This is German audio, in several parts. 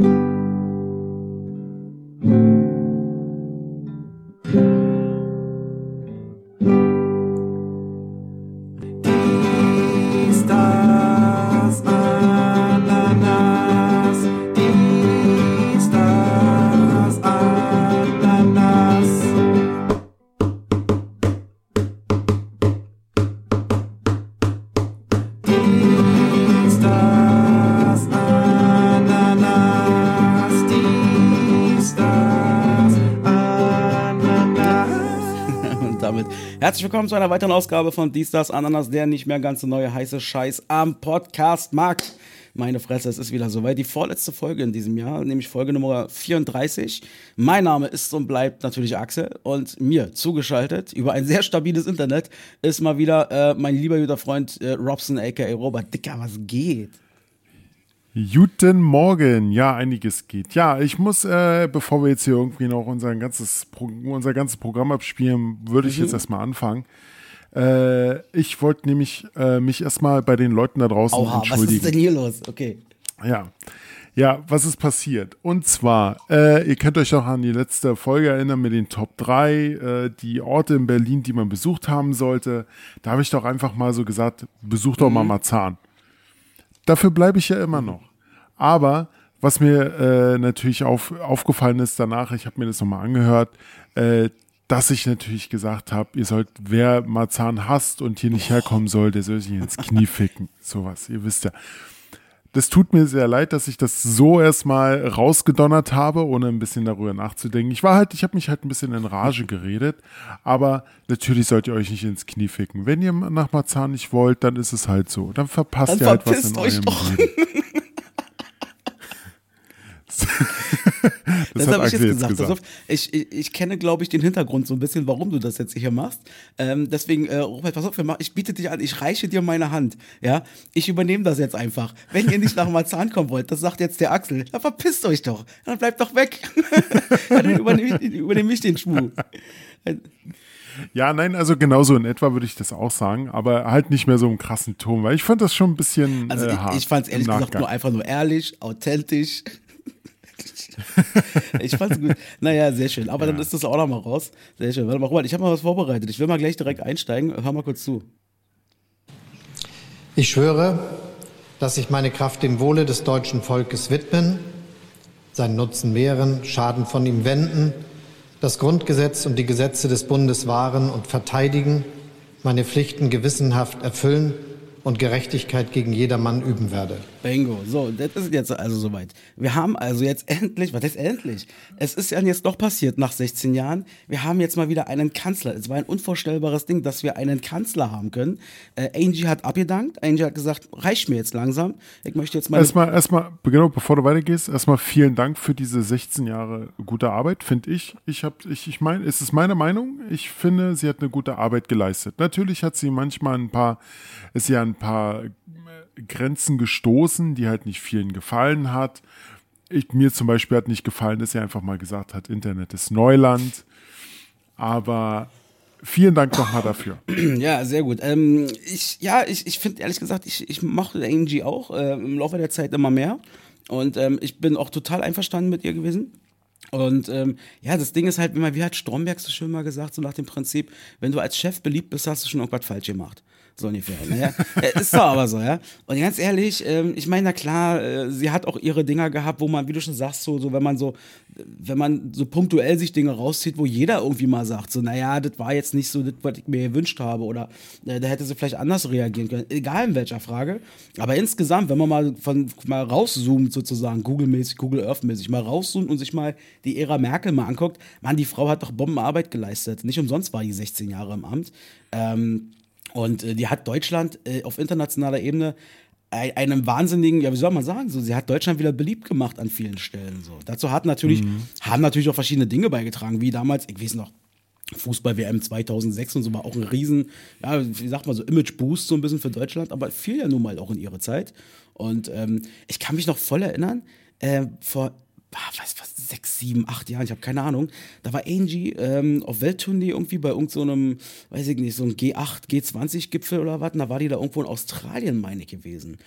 Dienstags herzlich willkommen zu einer weiteren Ausgabe von Dienstags Ananas, der nicht mehr ganz neue heiße Scheiß am Podcast-Markt. Meine Fresse, es ist wieder soweit. Die vorletzte Folge in diesem Jahr, nämlich Folge Nummer 34. Mein Name ist und bleibt natürlich Axel und mir zugeschaltet über ein sehr stabiles Internet ist mal wieder äh, mein lieber guter Freund äh, Robson, aka Robert. Dicker, was geht? Guten Morgen. Ja, einiges geht. Ja, ich muss, äh, bevor wir jetzt hier irgendwie noch unser ganzes, Pro unser ganzes Programm abspielen, würde ich Mhm. jetzt erstmal anfangen. Äh, ich wollte nämlich äh, mich erstmal bei den Leuten da draußen Oha, was ist entschuldigen. denn hier los? Okay. Ja. Ja, was ist passiert? Und zwar, äh, ihr könnt euch auch an die letzte Folge erinnern mit den Top 3, äh, die Orte in Berlin, die man besucht haben sollte. Da habe ich doch einfach mal so gesagt, besucht doch mal Marzahn. Dafür bleibe ich ja immer noch. Aber was mir äh, natürlich auf, aufgefallen ist danach, ich habe mir das nochmal angehört, äh, dass ich natürlich gesagt habe, ihr sollt, wer Marzahn hasst und hier nicht herkommen soll, der soll sich ins Knie ficken. Sowas, ihr wisst ja. Das tut mir sehr leid, dass ich das so erstmal rausgedonnert habe, ohne ein bisschen darüber nachzudenken. Ich war halt, ich habe mich halt ein bisschen in Rage geredet, aber natürlich sollt ihr euch nicht ins Knie ficken. Wenn ihr nach Marzahn nicht wollt, dann ist es halt so. Dann verpasst Dann ihr halt was in eurem. Leben. Das, hat habe ich jetzt gesagt. gesagt. Auf, ich, ich, ich kenne, glaube ich, den Hintergrund so ein bisschen, warum du das jetzt hier machst. Ähm, deswegen, äh, Robert, pass auf, wir machen- ich biete dich an, ich reiche dir meine Hand. Ja, ich übernehme das jetzt einfach. Wenn ihr nicht nach Marzahn kommen wollt, das sagt jetzt der Axel, dann verpisst euch doch. Dann bleibt doch weg. dann übernehme ich, übernehme ich den Schmuh. Ja, nein, also genauso in etwa würde ich das auch sagen, aber halt nicht mehr so im krassen Ton, weil ich fand das schon ein bisschen Also äh, ich, hart ich fand es ehrlich gesagt nur einfach nur ehrlich, authentisch. ich fand's gut. Naja, sehr schön. Aber dann ist das auch noch mal raus. Sehr schön. Warte mal, Robert, ich habe mal was vorbereitet. Ich will mal gleich direkt einsteigen. Hör mal kurz zu. Ich schwöre, dass ich meine Kraft dem Wohle des deutschen Volkes widmen, seinen Nutzen mehren, Schaden von ihm wenden, das Grundgesetz und die Gesetze des Bundes wahren und verteidigen, meine Pflichten gewissenhaft erfüllen und Gerechtigkeit gegen jedermann üben werde. Bingo. So, das ist jetzt also soweit. Wir haben also jetzt endlich, was heißt endlich? Es ist ja jetzt doch passiert nach 16 Jahren. Wir haben jetzt mal wieder einen Kanzler. Es war ein unvorstellbares Ding, dass wir einen Kanzler haben können. Äh, Angie hat abgedankt. Angie hat gesagt, reicht mir jetzt langsam. Ich möchte jetzt meine Erstmal, erstmal, genau, bevor du weitergehst, erstmal vielen Dank für diese 16 Jahre gute Arbeit, finde ich. Ich habe, ich, ich meine, es ist meine Meinung. Ich finde, sie hat eine gute Arbeit geleistet. Natürlich hat sie manchmal ein paar, ist ja ein paar Grenzen gestoßen, die halt nicht vielen gefallen hat. Ich, mir zum Beispiel hat nicht gefallen, dass sie einfach mal gesagt hat, Internet ist Neuland. Aber vielen Dank nochmal dafür. Ja, sehr gut. Ähm, ich, ja, ich, ich finde ehrlich gesagt, ich, ich mochte Angie auch äh, im Laufe der Zeit immer mehr. Und ähm, ich bin auch total einverstanden mit ihr gewesen. Und ähm, ja, das Ding ist halt, wie hat Stromberg so schön mal gesagt, so nach dem Prinzip, wenn du als Chef beliebt bist, hast du schon irgendwas falsch gemacht. So ungefähr. Naja, ist doch aber so, ja. Und ganz ehrlich, ähm, ich meine, na klar, äh, sie hat auch ihre Dinger gehabt, wo man, wie du schon sagst, so, so wenn man so, wenn man so punktuell sich Dinge rauszieht, wo jeder irgendwie mal sagt, so, naja, das war jetzt nicht so das, was ich mir gewünscht habe oder äh, da hätte sie vielleicht anders reagieren können, egal in welcher Frage. Aber insgesamt, wenn man mal von mal rauszoomt sozusagen, Google-mäßig, Google Earth-mäßig, mal rauszoomt und sich mal die Ära Merkel mal anguckt, man, die Frau hat doch Bombenarbeit geleistet. Nicht umsonst war die 16 Jahre im Amt. Ähm, und äh, die hat Deutschland äh, auf internationaler Ebene ei- einem wahnsinnigen, ja, wie soll man sagen, so, sie hat Deutschland wieder beliebt gemacht an vielen Stellen. So. Dazu hat natürlich, haben natürlich auch verschiedene Dinge beigetragen, wie damals, ich weiß noch, Fußball-WM 2006 und so war auch ein riesen, ja, wie sagt man so, Image-Boost so ein bisschen für Deutschland, aber fiel ja nun mal auch in ihre Zeit. Und ähm, ich kann mich noch voll erinnern, äh, vor was, was, sechs, sieben, acht Jahren, ich habe keine Ahnung, da war Angie ähm, auf Welttournee irgendwie bei irgendeinem, so weiß ich nicht, so ein G8, G20-Gipfel oder was, und da war die da irgendwo in Australien, meine ich, gewesen.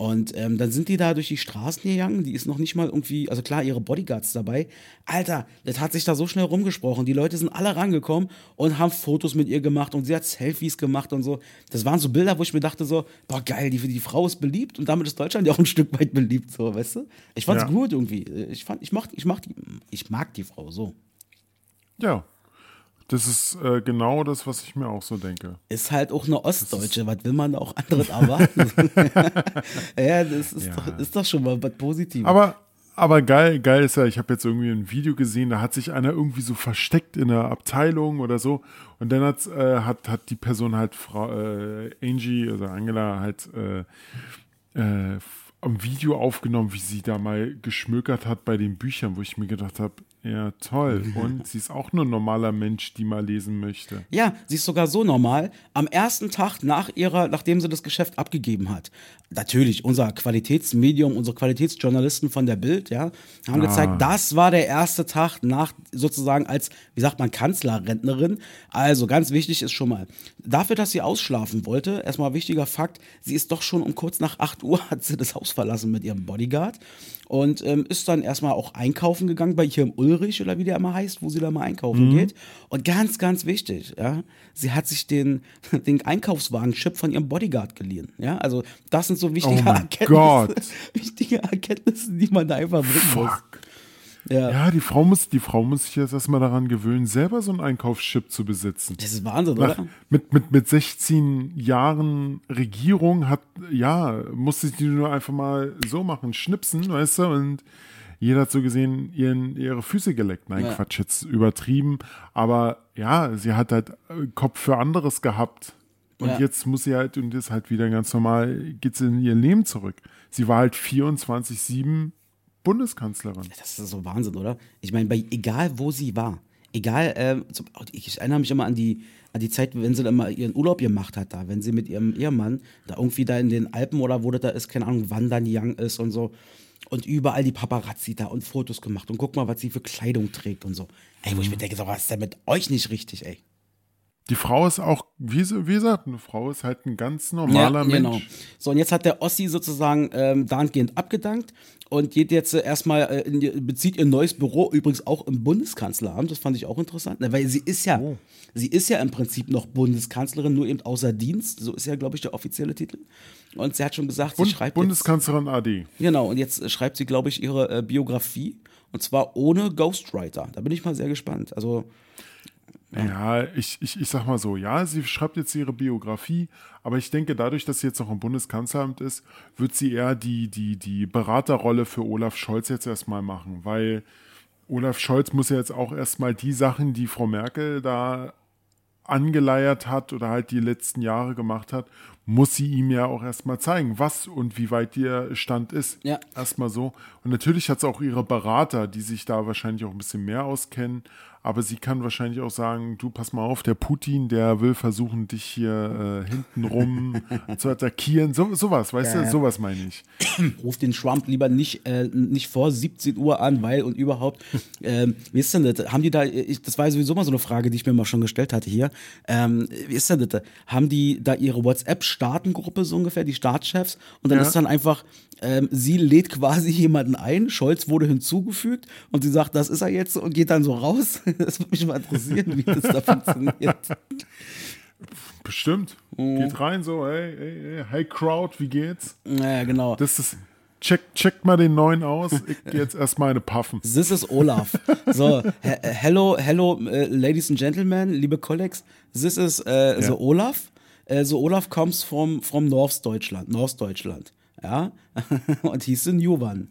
Und ähm, dann sind die da durch die Straßen gegangen, die ist noch nicht mal irgendwie, also klar, ihre Bodyguards dabei. Alter, das hat sich da so schnell rumgesprochen. Die Leute sind alle rangekommen und haben Fotos mit ihr gemacht und sie hat Selfies gemacht und so. Das waren so Bilder, wo ich mir dachte so, boah geil, die, die Frau ist beliebt und damit ist Deutschland ja auch ein Stück weit beliebt, so, weißt du? Ich fand's Ja. gut irgendwie. Ich fand, ich mag, ich mag die, ich mag die Frau so. Ja. Das ist äh, genau das, was ich mir auch so denke. Ist halt auch eine Ostdeutsche, was will man da auch anderes erwarten? ja, das ist, Ja. Doch, ist doch schon mal was Positives. Aber, aber geil, geil ist ja, ich habe jetzt irgendwie ein Video gesehen, da hat sich einer irgendwie so versteckt in der Abteilung oder so. Und dann hat's, äh, hat, hat die Person halt Frau äh, Angie, also Angela, halt äh, äh, am Video aufgenommen, wie sie da mal geschmökert hat bei den Büchern, wo ich mir gedacht habe, ja toll. Und sie ist auch nur ein normaler Mensch, die mal lesen möchte. Ja, sie ist sogar so normal. Am ersten Tag nach ihrer, nachdem sie das Geschäft abgegeben hat. Natürlich, unser Qualitätsmedium, unsere Qualitätsjournalisten von der Bild, ja, haben gezeigt, das war der erste Tag nach sozusagen als, wie sagt man, Kanzlerrentnerin. Also ganz wichtig ist schon mal, dafür, dass sie ausschlafen wollte, erstmal wichtiger Fakt, sie ist doch schon um kurz nach 8 Uhr hat sie das Haus verlassen mit ihrem Bodyguard und ähm, ist dann erstmal auch einkaufen gegangen bei hier im Ulrich oder wie der immer heißt, wo sie da mal einkaufen geht. Und ganz, ganz wichtig, ja, sie hat sich den, den Einkaufswagen-Chip von ihrem Bodyguard geliehen. Ja, also das sind so wichtige Oh Erkenntnisse, Gott. wichtige Erkenntnisse, die man da einfach bringen muss. Ja. Ja, die Frau muss, die Frau muss sich jetzt erstmal daran gewöhnen, selber so einen Einkaufschip zu besitzen. Das ist Wahnsinn, Nach, oder? mit, mit, mit 16 Jahren Regierung hat, ja, musste die nur einfach mal so machen, schnipsen, weißt du, und jeder hat so gesehen ihren, ihre Füße geleckt. Nein, Ja. Quatsch, jetzt übertrieben. Aber ja, sie hat halt äh, Kopf für anderes gehabt. Und Ja. jetzt muss sie halt, und ist halt wieder ganz normal, geht sie in ihr Leben zurück. Sie war halt 24-7 Bundeskanzlerin. Das ist so Wahnsinn, oder? Ich meine, egal wo sie war, egal, zum, ich erinnere mich immer an die, an die Zeit, wenn sie dann mal ihren Urlaub gemacht hat, da, wenn sie mit ihrem Ehemann da irgendwie da in den Alpen oder wo das da ist, keine Ahnung, wandern young ist und so. Und überall die Paparazzi da und Fotos gemacht und guck mal, was sie für Kleidung trägt und so. Ey, wo ich mir denke, so, was ist denn mit euch nicht richtig, ey? Die Frau ist auch, wie, sie- wie gesagt, eine Frau ist halt ein ganz normaler Mensch. Genau. So, und jetzt hat der Ossi sozusagen ähm, dahingehend abgedankt und geht jetzt äh, erstmal, äh, in bezieht ihr neues Büro übrigens auch im Bundeskanzleramt. Das fand ich auch interessant, ne, weil sie ist ja, Oh. sie ist ja im Prinzip noch Bundeskanzlerin, nur eben außer Dienst. So ist ja, glaube ich, der offizielle Titel. Und sie hat schon gesagt, sie Bund, schreibt jetzt, Bundeskanzlerin AD. Genau, und jetzt äh, schreibt sie, glaube ich, ihre äh, Biografie. Und zwar ohne Ghostwriter. Da bin ich mal sehr gespannt. Also, Ja, ich, ich, ich sag mal so, ja, sie schreibt jetzt ihre Biografie, aber ich denke, dadurch, dass sie jetzt noch im Bundeskanzleramt ist, wird sie eher die, die, die Beraterrolle für Olaf Scholz jetzt erstmal machen, weil Olaf Scholz muss ja jetzt auch erstmal die Sachen, die Frau Merkel da angeleiert hat oder halt die letzten Jahre gemacht hat, muss sie ihm ja auch erstmal zeigen, was und wie weit ihr Stand ist. Ja. Erstmal so. Und natürlich hat sie auch ihre Berater, die sich da wahrscheinlich auch ein bisschen mehr auskennen. Aber sie kann wahrscheinlich auch sagen, du pass mal auf, der Putin, der will versuchen, dich hier äh, hintenrum zu attackieren. So, sowas, weißt Ja, du? Sowas meine ich. ruft den Trump lieber nicht, äh, nicht vor 17 Uhr an, weil und überhaupt, ähm, wie ist denn das? Haben die da, ich, das war sowieso mal so eine Frage, die ich mir mal schon gestellt hatte hier. Ähm, wie ist denn das? Haben die da ihre WhatsApp-Staatengruppe so ungefähr, die Staatschefs? Und dann Ja. ist dann einfach, ähm, sie lädt quasi jemanden ein, Scholz wurde hinzugefügt und sie sagt, das ist er jetzt und geht dann so raus. Das würde mich mal interessieren, wie das da funktioniert. Bestimmt. Mhm. Geht rein so, hey, hey, hey, hey Crowd, wie geht's? Naja, genau. Das ist, check, check mal den neuen aus. Ich gehe jetzt erstmal eine puffen. This is Olaf. So, he- hello, hello, uh, ladies and gentlemen, liebe Colleagues. This is uh, the Olaf. Uh, the Olaf comes from from North Deutschland, North Deutschland. Ja, und he's the new one.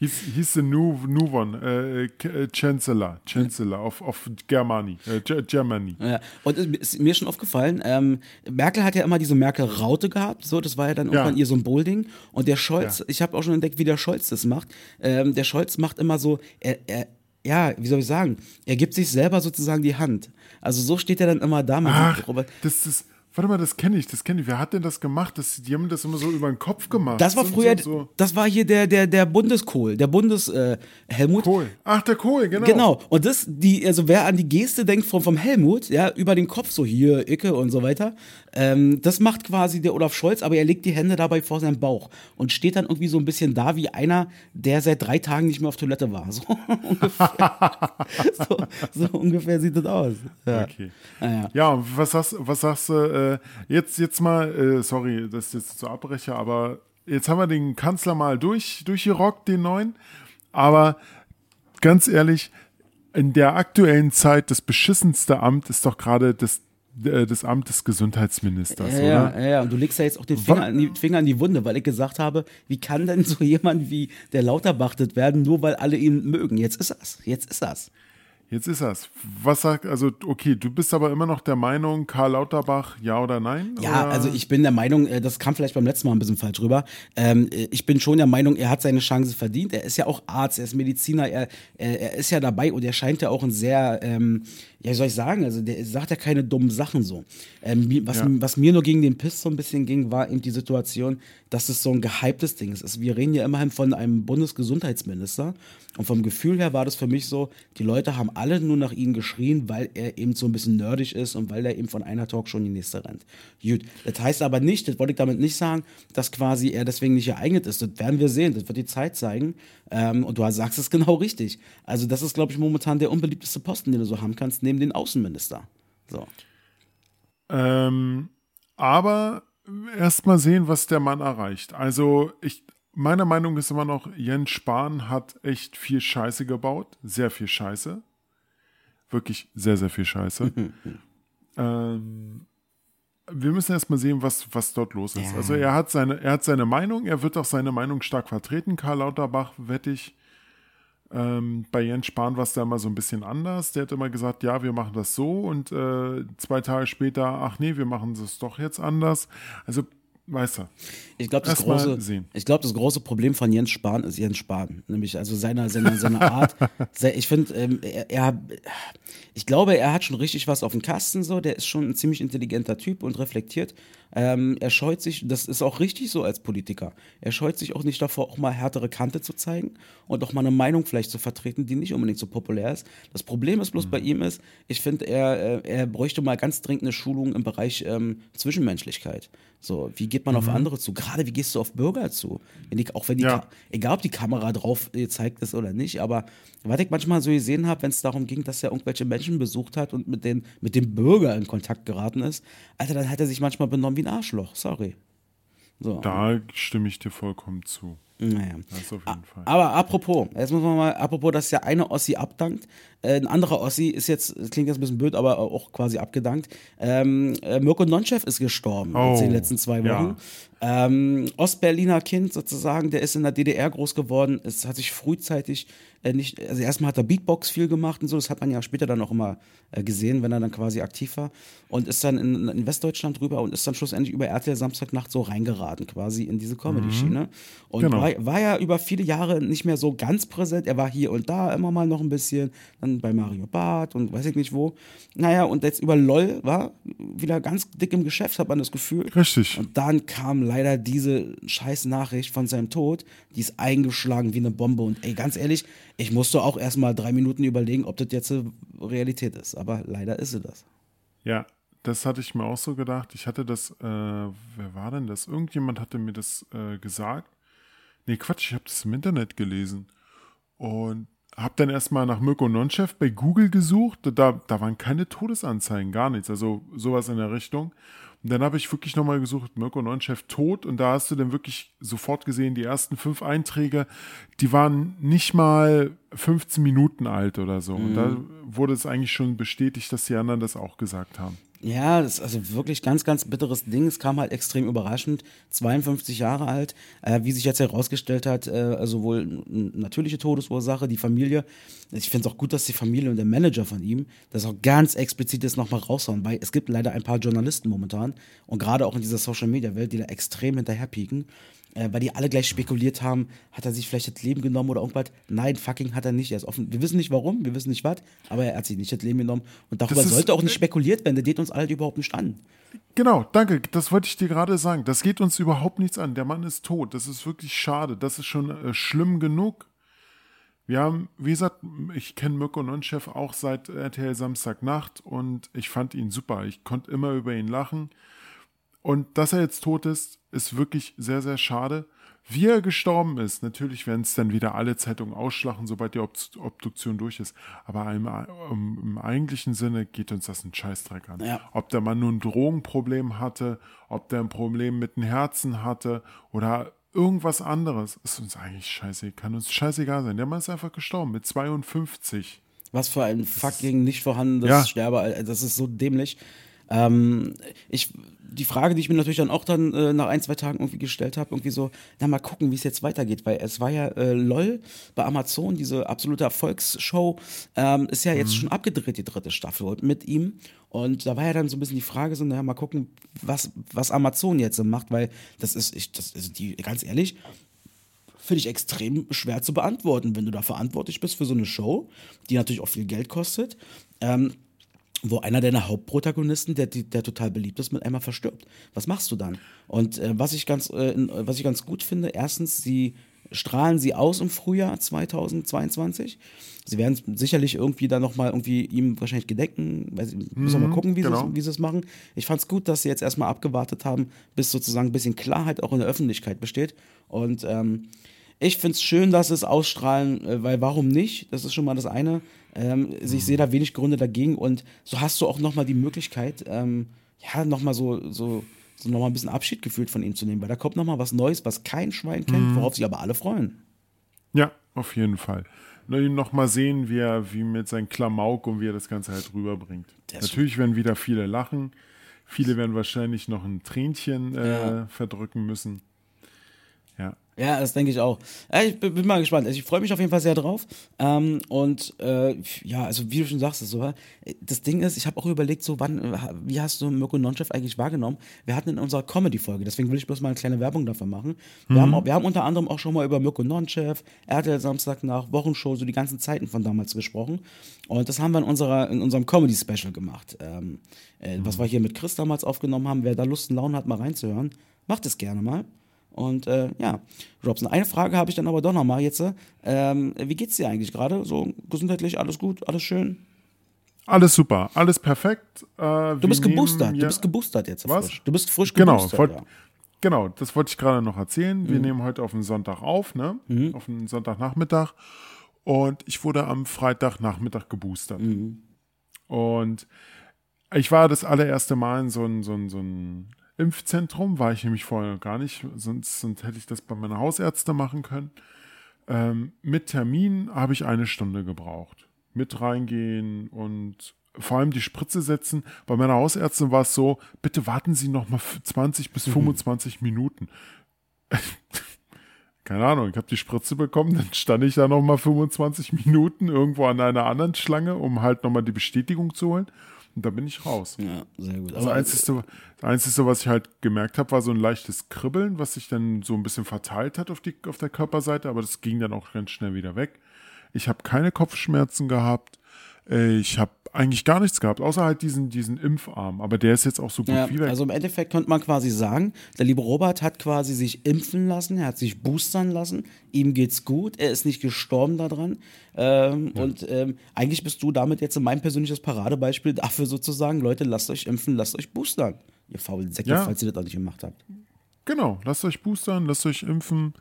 The new, new one, äh, K- äh, Chancellor, Chancellor of, of Germany, äh, Ge- Germany. Ja. Und es ist mir schon aufgefallen, ähm, Merkel hat ja immer diese Merkel-Raute gehabt, so, das war ja dann irgendwann ihr Symbolding. Und der Scholz, Ja. ich habe auch schon entdeckt, wie der Scholz das macht. Ähm, der Scholz macht immer so, er, er, ja, wie soll ich sagen, er gibt sich selber sozusagen die Hand. Also so steht er dann immer da. Ach, Robert, das ist, Warte mal, das kenne ich, das kenne ich. Wer hat denn das gemacht? Das, die haben das immer so über den Kopf gemacht. Das war früher, so. das war hier der, der, der Bundeskohl, der Bundes äh, Helmut. Kohl. Ach, der Kohl, genau. Genau. Und das, die, also wer an die Geste denkt vom, vom Helmut, ja, über den Kopf, so hier, Icke und so weiter, ähm, das macht quasi der Olaf Scholz, aber er legt die Hände dabei vor seinen Bauch und steht dann irgendwie so ein bisschen da wie einer, der seit drei Tagen nicht mehr auf Toilette war. So ungefähr. so, so ungefähr sieht das aus. Ja. Okay. Ah, ja. Ja, was sagst, was sagst du, äh, jetzt, jetzt mal, äh, sorry, dass ich jetzt so abbreche, aber jetzt haben wir den Kanzler mal durch, durchgerockt, den neuen. Aber ganz ehrlich, in der aktuellen Zeit, das beschissenste Amt ist doch gerade das, äh, das Amt des Gesundheitsministers, Ja, oder? ja, ja, und du legst ja jetzt auch den Finger an, die, Finger an die Wunde, weil ich gesagt habe, wie kann denn so jemand wie der Lauterbach das werden, nur weil alle ihn mögen? Jetzt ist das, jetzt ist das. Jetzt ist das. Was sagt, also, okay, du bist aber immer noch der Meinung, Karl Lauterbach, ja oder nein? Ja, oder? also ich bin der Meinung, äh, das kam vielleicht beim letzten Mal ein bisschen falsch rüber. Ähm, äh, ich bin schon der Meinung, er hat seine Chance verdient. Er ist ja auch Arzt, er ist Mediziner, er, er, er ist ja dabei und er scheint ja auch ein sehr, ähm, ja, wie soll ich sagen, also der sagt ja keine dummen Sachen so. Ähm, was, Ja. was mir nur gegen den Piss so ein bisschen ging, war eben die Situation, dass es so ein gehyptes Ding ist. Also wir reden ja immerhin von einem Bundesgesundheitsminister und vom Gefühl her war das für mich so, die Leute haben alle nur nach ihm geschrien, weil er eben so ein bisschen nerdig ist und weil er eben von einer Talkshow in die nächste rennt. Gut, das heißt aber nicht, das wollte ich damit nicht sagen, dass quasi er deswegen nicht geeignet ist. Das werden wir sehen, das wird die Zeit zeigen. Ähm, und du sagst es genau richtig. Also das ist, glaube ich, momentan der unbeliebteste Posten, den du so haben kannst, neben den Außenminister. So. Ähm, aber erst mal sehen, was der Mann erreicht. Also, ich, meine Meinung ist immer noch, Jens Spahn hat echt viel Scheiße gebaut. Sehr viel Scheiße. Wirklich sehr, sehr viel Scheiße. ähm, wir müssen erst mal sehen, was, was dort los ist. Ja. Also er hat, seine, er hat seine Meinung, er wird auch seine Meinung stark vertreten. Karl Lauterbach, wette ich. Ähm, bei Jens Spahn war es da immer so ein bisschen anders. Der hat immer gesagt, ja, wir machen das so und äh, zwei Tage später, ach nee, wir machen es doch jetzt anders. Also, weißt du, Ich glaube, das, mal große, ich glaub, das große Problem von Jens Spahn ist Jens Spahn. Nämlich also seine, seine, seine Art. Ich finde, ähm, er, er, ich glaube, er hat schon richtig was auf dem Kasten. So. Der ist schon ein ziemlich intelligenter Typ und reflektiert. Ähm, er scheut sich, das ist auch richtig so als Politiker. Er scheut sich auch nicht davor, auch mal härtere Kante zu zeigen und auch mal eine Meinung vielleicht zu vertreten, die nicht unbedingt so populär ist. Das Problem ist bloß bei ihm ist, ich finde, er, äh, er bräuchte mal ganz dringend eine Schulung im Bereich ähm, Zwischenmenschlichkeit. So, wie geht man auf andere zu? Gerade wie gehst du auf Bürger zu? Wenn die, auch wenn die, Ja. Egal ob die Kamera drauf gezeigt ist oder nicht, aber was ich manchmal so gesehen habe, wenn es darum ging, dass er irgendwelche Menschen besucht hat und mit, den, mit dem Bürger in Kontakt geraten ist, Alter, dann hat er sich manchmal benommen wie ein Arschloch, sorry. So. da stimme ich dir vollkommen zu. Naja. Das auf jeden Fall. Aber apropos, jetzt muss man mal, apropos, dass ja eine Ossi abdankt, äh, ein anderer Ossi ist jetzt, das klingt jetzt ein bisschen blöd, aber auch quasi abgedankt. Ähm, äh, Mirko Nonchev ist gestorben Oh, in den letzten zwei Wochen. Ähm, Ostberliner Kind sozusagen, der ist in der DDR groß geworden, es hat sich frühzeitig äh, nicht, also erstmal hat er Beatbox viel gemacht und so, das hat man ja später dann auch immer äh, gesehen, wenn er dann quasi aktiv war und ist dann in, in Westdeutschland rüber und ist dann schlussendlich über RTL Samstagnacht so reingeraten quasi in diese Comedy-Schiene und Genau. war, war ja über viele Jahre nicht mehr so ganz präsent. Er war hier und da immer mal noch ein bisschen, dann bei Mario Barth und weiß ich nicht wo. Naja, und jetzt über LOL war wieder ganz dick im Geschäft, hat man das Gefühl. Richtig. Und dann kam leider diese scheiß Nachricht von seinem Tod, die ist eingeschlagen wie eine Bombe. Und ey, ganz ehrlich, ich musste auch erstmal drei Minuten überlegen, ob das jetzt Realität ist. Aber leider ist sie das. Ja, das hatte ich mir auch so gedacht. Ich hatte das, äh, wer war denn das? Irgendjemand hatte mir das äh, gesagt. Nee, Quatsch, ich habe das im Internet gelesen. Und habe dann erstmal nach Mirko Nonchev bei Google gesucht. Da, da waren keine Todesanzeigen, gar nichts. Also sowas in der Richtung. Und dann habe ich wirklich nochmal gesucht, Mirko Nonchev tot. Und da hast du dann wirklich sofort gesehen, die ersten fünf Einträge, die waren nicht mal 15 Minuten alt oder so. Und da wurde es eigentlich schon bestätigt, dass die anderen das auch gesagt haben. Ja, das ist also wirklich ganz, ganz bitteres Ding. Es kam halt extrem überraschend. 52 Jahre alt, äh, wie sich jetzt herausgestellt hat, äh, wohl eine natürliche Todesursache, die Familie. Ich finde es auch gut, dass die Familie und der Manager von ihm das auch ganz explizit jetzt nochmal raushauen, weil es gibt leider ein paar Journalisten momentan und gerade auch in dieser Social-Media-Welt, die da extrem hinterherpieken. Äh, weil die alle gleich spekuliert haben, hat er sich vielleicht das Leben genommen oder irgendwas. Nein, fucking hat er nicht. Er ist offen. Wir wissen nicht warum, wir wissen nicht was, aber er hat sich nicht das Leben genommen. Und darüber ist- sollte auch nicht spekuliert werden. Der geht uns alle überhaupt nicht an. Genau, danke. Das wollte ich dir gerade sagen. Das geht uns überhaupt nichts an. Der Mann ist tot. Das ist wirklich schade. Das ist schon äh, schlimm genug. Wir haben, wie gesagt, ich kenne Mirko Nonchef auch seit RTL Samstagnacht und ich fand ihn super. Ich konnte immer über ihn lachen. Und dass er jetzt tot ist, ist wirklich sehr, sehr schade. Wie er gestorben ist, natürlich werden es dann wieder alle Zeitungen ausschlachen, sobald die Obduktion durch ist. Aber im, im, im eigentlichen Sinne geht uns das einen Scheißdreck an. Ja. Ob der Mann nun ein Drogenproblem hatte, ob der ein Problem mit dem Herzen hatte oder irgendwas anderes, ist uns eigentlich scheiße, kann uns scheißegal sein. Der Mann ist einfach gestorben mit 52. Was für ein fucking nicht vorhandenes Ja. Sterbe, das ist so dämlich. Ähm, ich, die Frage, die ich mir natürlich dann auch dann äh, nach ein, zwei Tagen irgendwie gestellt habe, irgendwie so, na mal gucken, wie es jetzt weitergeht, weil es war ja äh, LOL bei Amazon, diese absolute Erfolgsshow, ähm, ist ja jetzt schon abgedreht, die dritte Staffel mit ihm. Und da war ja dann so ein bisschen die Frage, so, naja, mal gucken, was, was Amazon jetzt macht, weil das ist, ich, das ist die, ganz ehrlich, finde ich extrem schwer zu beantworten, wenn du da verantwortlich bist für so eine Show, die natürlich auch viel Geld kostet, ähm, wo einer deiner Hauptprotagonisten, der, der total beliebt ist, mit einmal verstirbt. Was machst du dann? Und äh, was, ich ganz, äh, was ich ganz gut finde, erstens, sie strahlen sie aus im Frühjahr 2022. Sie werden sicherlich irgendwie dann nochmal irgendwie ihm wahrscheinlich gedenken, weiß müssen wir mal gucken, wie, genau. sie, wie sie es machen. Ich fand es gut, dass sie jetzt erstmal abgewartet haben, bis sozusagen ein bisschen Klarheit auch in der Öffentlichkeit besteht. Und ähm, ich finde es schön, dass sie es ausstrahlen, äh, weil warum nicht? Das ist schon mal das eine. Ähm, also ich sehe da wenig Gründe dagegen und so hast du auch nochmal die Möglichkeit, ähm, ja, nochmal so, so, so nochmal ein bisschen Abschied gefühlt von ihm zu nehmen, weil da kommt nochmal was Neues, was kein Schwein kennt, worauf sich aber alle freuen. Ja, auf jeden Fall. Nur ihn noch mal sehen, wie er, wie mit seinem Klamauk und wie er das Ganze halt rüberbringt. Ist- Natürlich werden wieder viele lachen. Viele werden wahrscheinlich noch ein Tränchen äh, Ja. verdrücken müssen. Ja. Ja, das denke ich auch. Ich bin, bin mal gespannt. Also ich freue mich auf jeden Fall sehr drauf. Ähm, und äh, ja, also wie du schon sagst, so, das Ding ist, ich habe auch überlegt, so wann, äh, wie hast du Mirko Nonchef eigentlich wahrgenommen? Wir hatten in unserer Comedy-Folge, deswegen will ich bloß mal eine kleine Werbung dafür machen. Wir, haben, auch, wir haben unter anderem auch schon mal über Mirko Nonchef, RTL Samstag nach Wochenshow, so die ganzen Zeiten von damals gesprochen. Und das haben wir in, unserer, in unserem Comedy-Special gemacht. Ähm, äh, Was wir hier mit Chris damals aufgenommen haben. Wer da Lust und Laune hat, mal reinzuhören, macht es gerne mal. Und äh, ja, Robson, eine Frage habe ich dann aber doch nochmal jetzt. Ähm, wie geht's dir eigentlich gerade? So gesundheitlich, alles gut, alles schön? Alles super, alles perfekt. Äh, Du bist geboostert, du bist geboostert jetzt. Was? Frisch. Du bist frisch Genau, geboostert. wollt, ja. genau, das wollte ich gerade noch erzählen. Mhm. Wir nehmen heute auf den Sonntag auf, ne? Auf den Sonntagnachmittag. Und ich wurde am Freitagnachmittag geboostert. Mhm. Und ich war das allererste Mal in so ein, so ein, so ein Impfzentrum, war ich nämlich vorher gar nicht, sonst, sonst hätte ich das bei meiner Hausärzte machen können. Ähm, mit Termin habe ich eine Stunde gebraucht. Mit reingehen und vor allem die Spritze setzen. Bei meiner Hausärztin war es so, bitte warten Sie noch mal für 20 bis 25 Minuten. Keine Ahnung, ich habe die Spritze bekommen, dann stand ich da noch mal 25 Minuten irgendwo an einer anderen Schlange, um halt noch mal die Bestätigung zu holen. Und da bin ich raus. ja, sehr gut. Das Aber, Einzige, das Einzige, was ich halt gemerkt habe, war so ein leichtes Kribbeln, was sich dann so ein bisschen verteilt hat auf, die, auf der Körperseite, aber das ging dann auch ganz schnell wieder weg. Ich habe keine Kopfschmerzen gehabt. Ich habe eigentlich gar nichts gehabt, außer halt diesen, diesen Impfarm. Aber der ist jetzt auch so gut ja, wie weg. also im Endeffekt könnte man quasi sagen, der liebe Robert hat quasi sich impfen lassen, er hat sich boostern lassen, ihm geht's gut, er ist nicht gestorben daran. Ähm, Und ähm, eigentlich bist du damit jetzt mein persönliches Paradebeispiel dafür sozusagen, Leute, lasst euch impfen, lasst euch boostern. Ihr faulen Säcke, Ja. falls ihr das auch nicht gemacht habt. genau, lasst euch boostern, lasst euch impfen.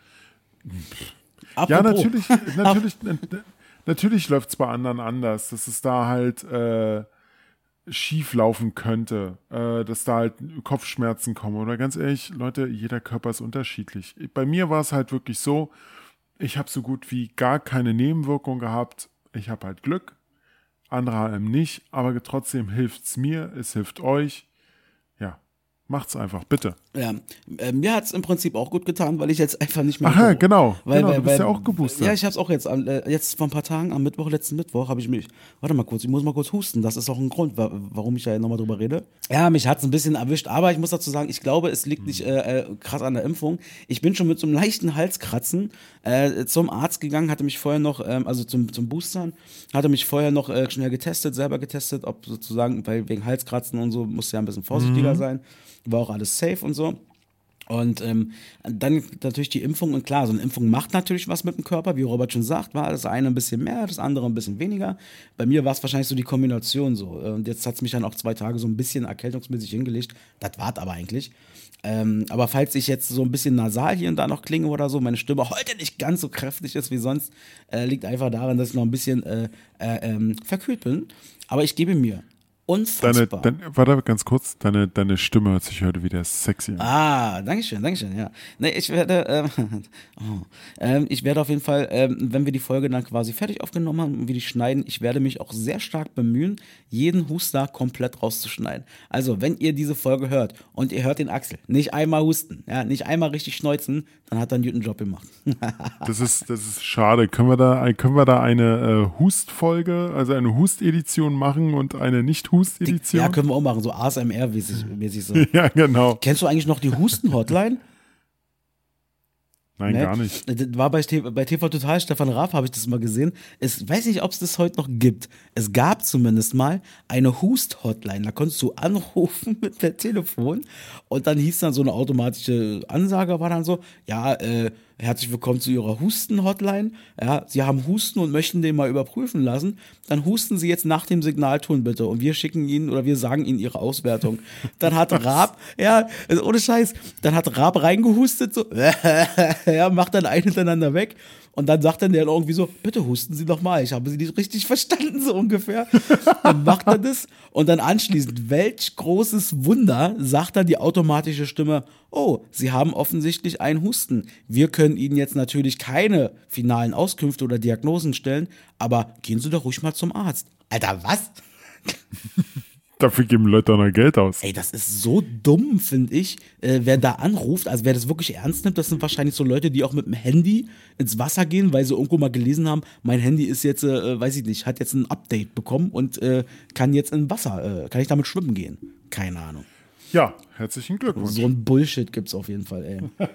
Apropos, Ja, natürlich, natürlich, natürlich läuft es bei anderen anders, dass es da halt äh, schief laufen könnte, äh, dass da halt Kopfschmerzen kommen. Oder ganz ehrlich, Leute, jeder Körper ist unterschiedlich. Bei mir war es halt wirklich so, ich habe so gut wie gar keine Nebenwirkung gehabt. Ich habe halt Glück, andere haben nicht, aber trotzdem hilft es mir, es hilft euch. Ja, Macht's einfach, bitte. Ja, äh, mir hat es im Prinzip auch gut getan, weil ich jetzt einfach nicht mehr. Ja, Büro- genau, Weil, genau, weil, du bist weil, ja auch geboostert. Ja, ich habe es auch jetzt, äh, jetzt vor ein paar Tagen, am Mittwoch, letzten Mittwoch, habe ich mich. Warte mal kurz, ich muss mal kurz husten. Das ist auch ein Grund, wa warum ich da nochmal drüber rede. Ja, mich hat es ein bisschen erwischt, aber ich muss dazu sagen, ich glaube, es liegt nicht äh, äh, krass an der Impfung. Ich bin schon mit so einem leichten Halskratzen äh, zum Arzt gegangen, hatte mich vorher noch, ähm, also zum, zum Boostern, hatte mich vorher noch äh, schnell getestet, selber getestet, ob sozusagen, weil wegen Halskratzen und so musste ja ein bisschen vorsichtiger sein. War auch alles safe und so. Und ähm, dann natürlich die Impfung und klar, so eine Impfung macht natürlich was mit dem Körper, wie Robert schon sagt, war das eine ein bisschen mehr, das andere ein bisschen weniger. Bei mir war es wahrscheinlich so die Kombination so. Und jetzt hat es mich dann auch zwei Tage so ein bisschen erkältungsmäßig hingelegt. Das war aber eigentlich. Ähm, aber falls ich jetzt so ein bisschen nasal hier und da noch klinge oder so, meine Stimme heute nicht ganz so kräftig ist wie sonst, äh, liegt einfach daran, dass ich noch ein bisschen äh, äh, ähm, verkühlt bin. Aber ich gebe mir. Deine, Unfassbar. dein, warte ganz kurz, deine, deine Stimme hört sich heute wieder sexy an. Ah, Dankeschön, Dankeschön, ja. Nee, ich werde, ähm, oh, ähm, ich werde auf jeden Fall, ähm, wenn wir die Folge dann quasi fertig aufgenommen haben und wir die schneiden, ich werde mich auch sehr stark bemühen, jeden Huster komplett rauszuschneiden. Also, wenn ihr diese Folge hört und ihr hört den Axel, nicht einmal husten, ja, nicht einmal richtig schneuzen, dann hat er einen guten Job gemacht. Das ist, das ist schade. Können wir da, können wir da eine äh, Hustfolge, also eine Hust-Edition machen und eine Nicht-Hust-Edition? ja, können wir auch machen, so ASMR-mäßig mäßig so. Ja, genau. Kennst du eigentlich noch die Husten-Hotline? Nein, Ne? gar nicht. Das war bei, TV, bei TV Total, Stefan Raff habe ich das mal gesehen. Ich weiß nicht, ob es das heute noch gibt. Es gab zumindest mal eine Hust-Hotline. Da konntest du anrufen mit per Telefon und dann hieß dann so eine automatische Ansage, war dann so, ja, äh, herzlich willkommen zu Ihrer Husten-Hotline. Ja, Sie haben Husten und möchten den mal überprüfen lassen. Dann husten Sie jetzt nach dem Signalton bitte und wir schicken Ihnen oder wir sagen Ihnen Ihre Auswertung. Dann hat Raab, ja, also ohne Scheiß, dann hat Raab reingehustet, so, ja, macht dann ein hintereinander weg. Und dann sagt dann der irgendwie so, bitte husten Sie doch mal, ich habe Sie nicht richtig verstanden, so ungefähr. Dann macht er das und dann anschließend, welch großes Wunder, sagt dann die automatische Stimme, oh, Sie haben offensichtlich einen Husten. Wir können Ihnen jetzt natürlich keine finalen Auskünfte oder Diagnosen stellen, aber gehen Sie doch ruhig mal zum Arzt. Alter, was? Dafür geben Leute auch noch Geld aus. Ey, das ist so dumm, finde ich, äh, wer da anruft. Also wer das wirklich ernst nimmt, das sind wahrscheinlich so Leute, die auch mit dem Handy ins Wasser gehen, weil sie irgendwo mal gelesen haben, mein Handy ist jetzt, äh, weiß ich nicht, hat jetzt ein Update bekommen und äh, kann jetzt in Wasser, äh, kann ich damit schwimmen gehen. Keine Ahnung. Ja, herzlichen Glückwunsch. So ein Bullshit gibt's auf jeden Fall, ey.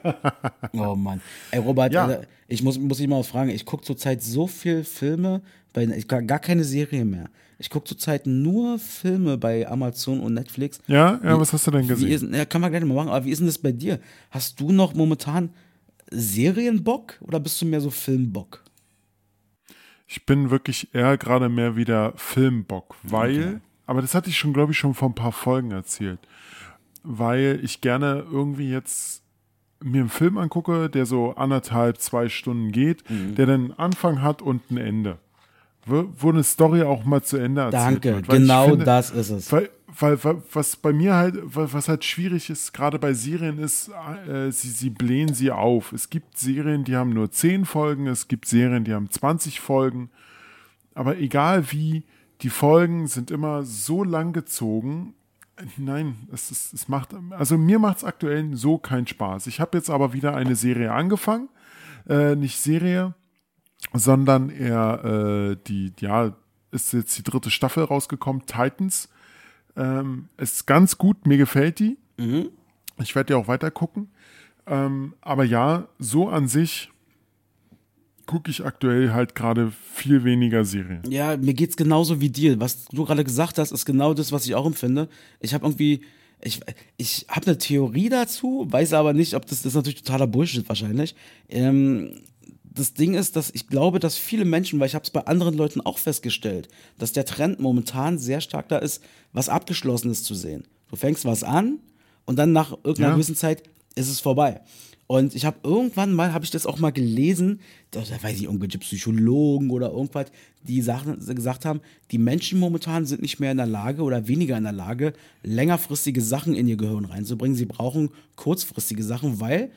oh Mann. Ey, Robert, Ja. äh, ich muss, muss dich mal was fragen. Ich gucke zurzeit so viel Filme, bei, ich, gar keine Serie mehr. Ich gucke zurzeit nur Filme bei Amazon und Netflix. Ja, ja, was hast du denn Wie gesehen? ist, ja, kann man gleich mal machen, aber wie ist denn das bei dir? Hast du noch momentan Serienbock oder bist du mehr so Filmbock? Ich bin wirklich eher gerade mehr wieder Filmbock, weil, aber das hatte ich schon, glaube ich, schon vor ein paar Folgen erzählt, weil ich gerne irgendwie jetzt mir einen Film angucke, der so anderthalb, zwei Stunden geht, Mhm. der dann einen Anfang hat und ein Ende. Wo, eine Story auch mal zu Ende erzählt Danke, wird. Ich genau finde- das ist es. Weil, weil, weil was bei mir halt, was halt schwierig ist, gerade bei Serien, ist, äh, sie, sie blähen sie auf. Es gibt Serien, die haben nur 10 Folgen, es gibt Serien, die haben 20 Folgen. Aber egal wie, die Folgen sind immer so lang gezogen. Nein, es, ist, es macht, also mir macht es aktuell so keinen Spaß. Ich habe jetzt aber wieder eine Serie angefangen. Äh, nicht Serie, sondern eher äh, die, ja, ist jetzt die dritte Staffel rausgekommen, Titans. Ähm, ist ganz gut, mir gefällt die. Ich werde ja auch weiter gucken. Ähm, aber ja, so an sich gucke ich aktuell halt gerade viel weniger Serien. Ja, mir geht's genauso wie dir. Was du gerade gesagt hast, ist genau das, was ich auch empfinde. Ich habe irgendwie, ich, ich habe eine Theorie dazu, weiß aber nicht, ob das, das ist natürlich totaler Bullshit wahrscheinlich. Ähm, das Ding ist, dass ich glaube, dass viele Menschen, weil ich habe es bei anderen Leuten auch festgestellt, dass der Trend momentan sehr stark da ist, was Abgeschlossenes zu sehen. Du fängst was an und dann nach irgendeiner Ja. gewissen Zeit ist es vorbei. Und ich habe irgendwann mal, habe ich das auch mal gelesen, da, da weiß ich, irgendwelche Psychologen oder irgendwas, die Sachen gesagt haben, die Menschen momentan sind nicht mehr in der Lage oder weniger in der Lage, längerfristige Sachen in ihr Gehirn reinzubringen. Sie brauchen kurzfristige Sachen, weil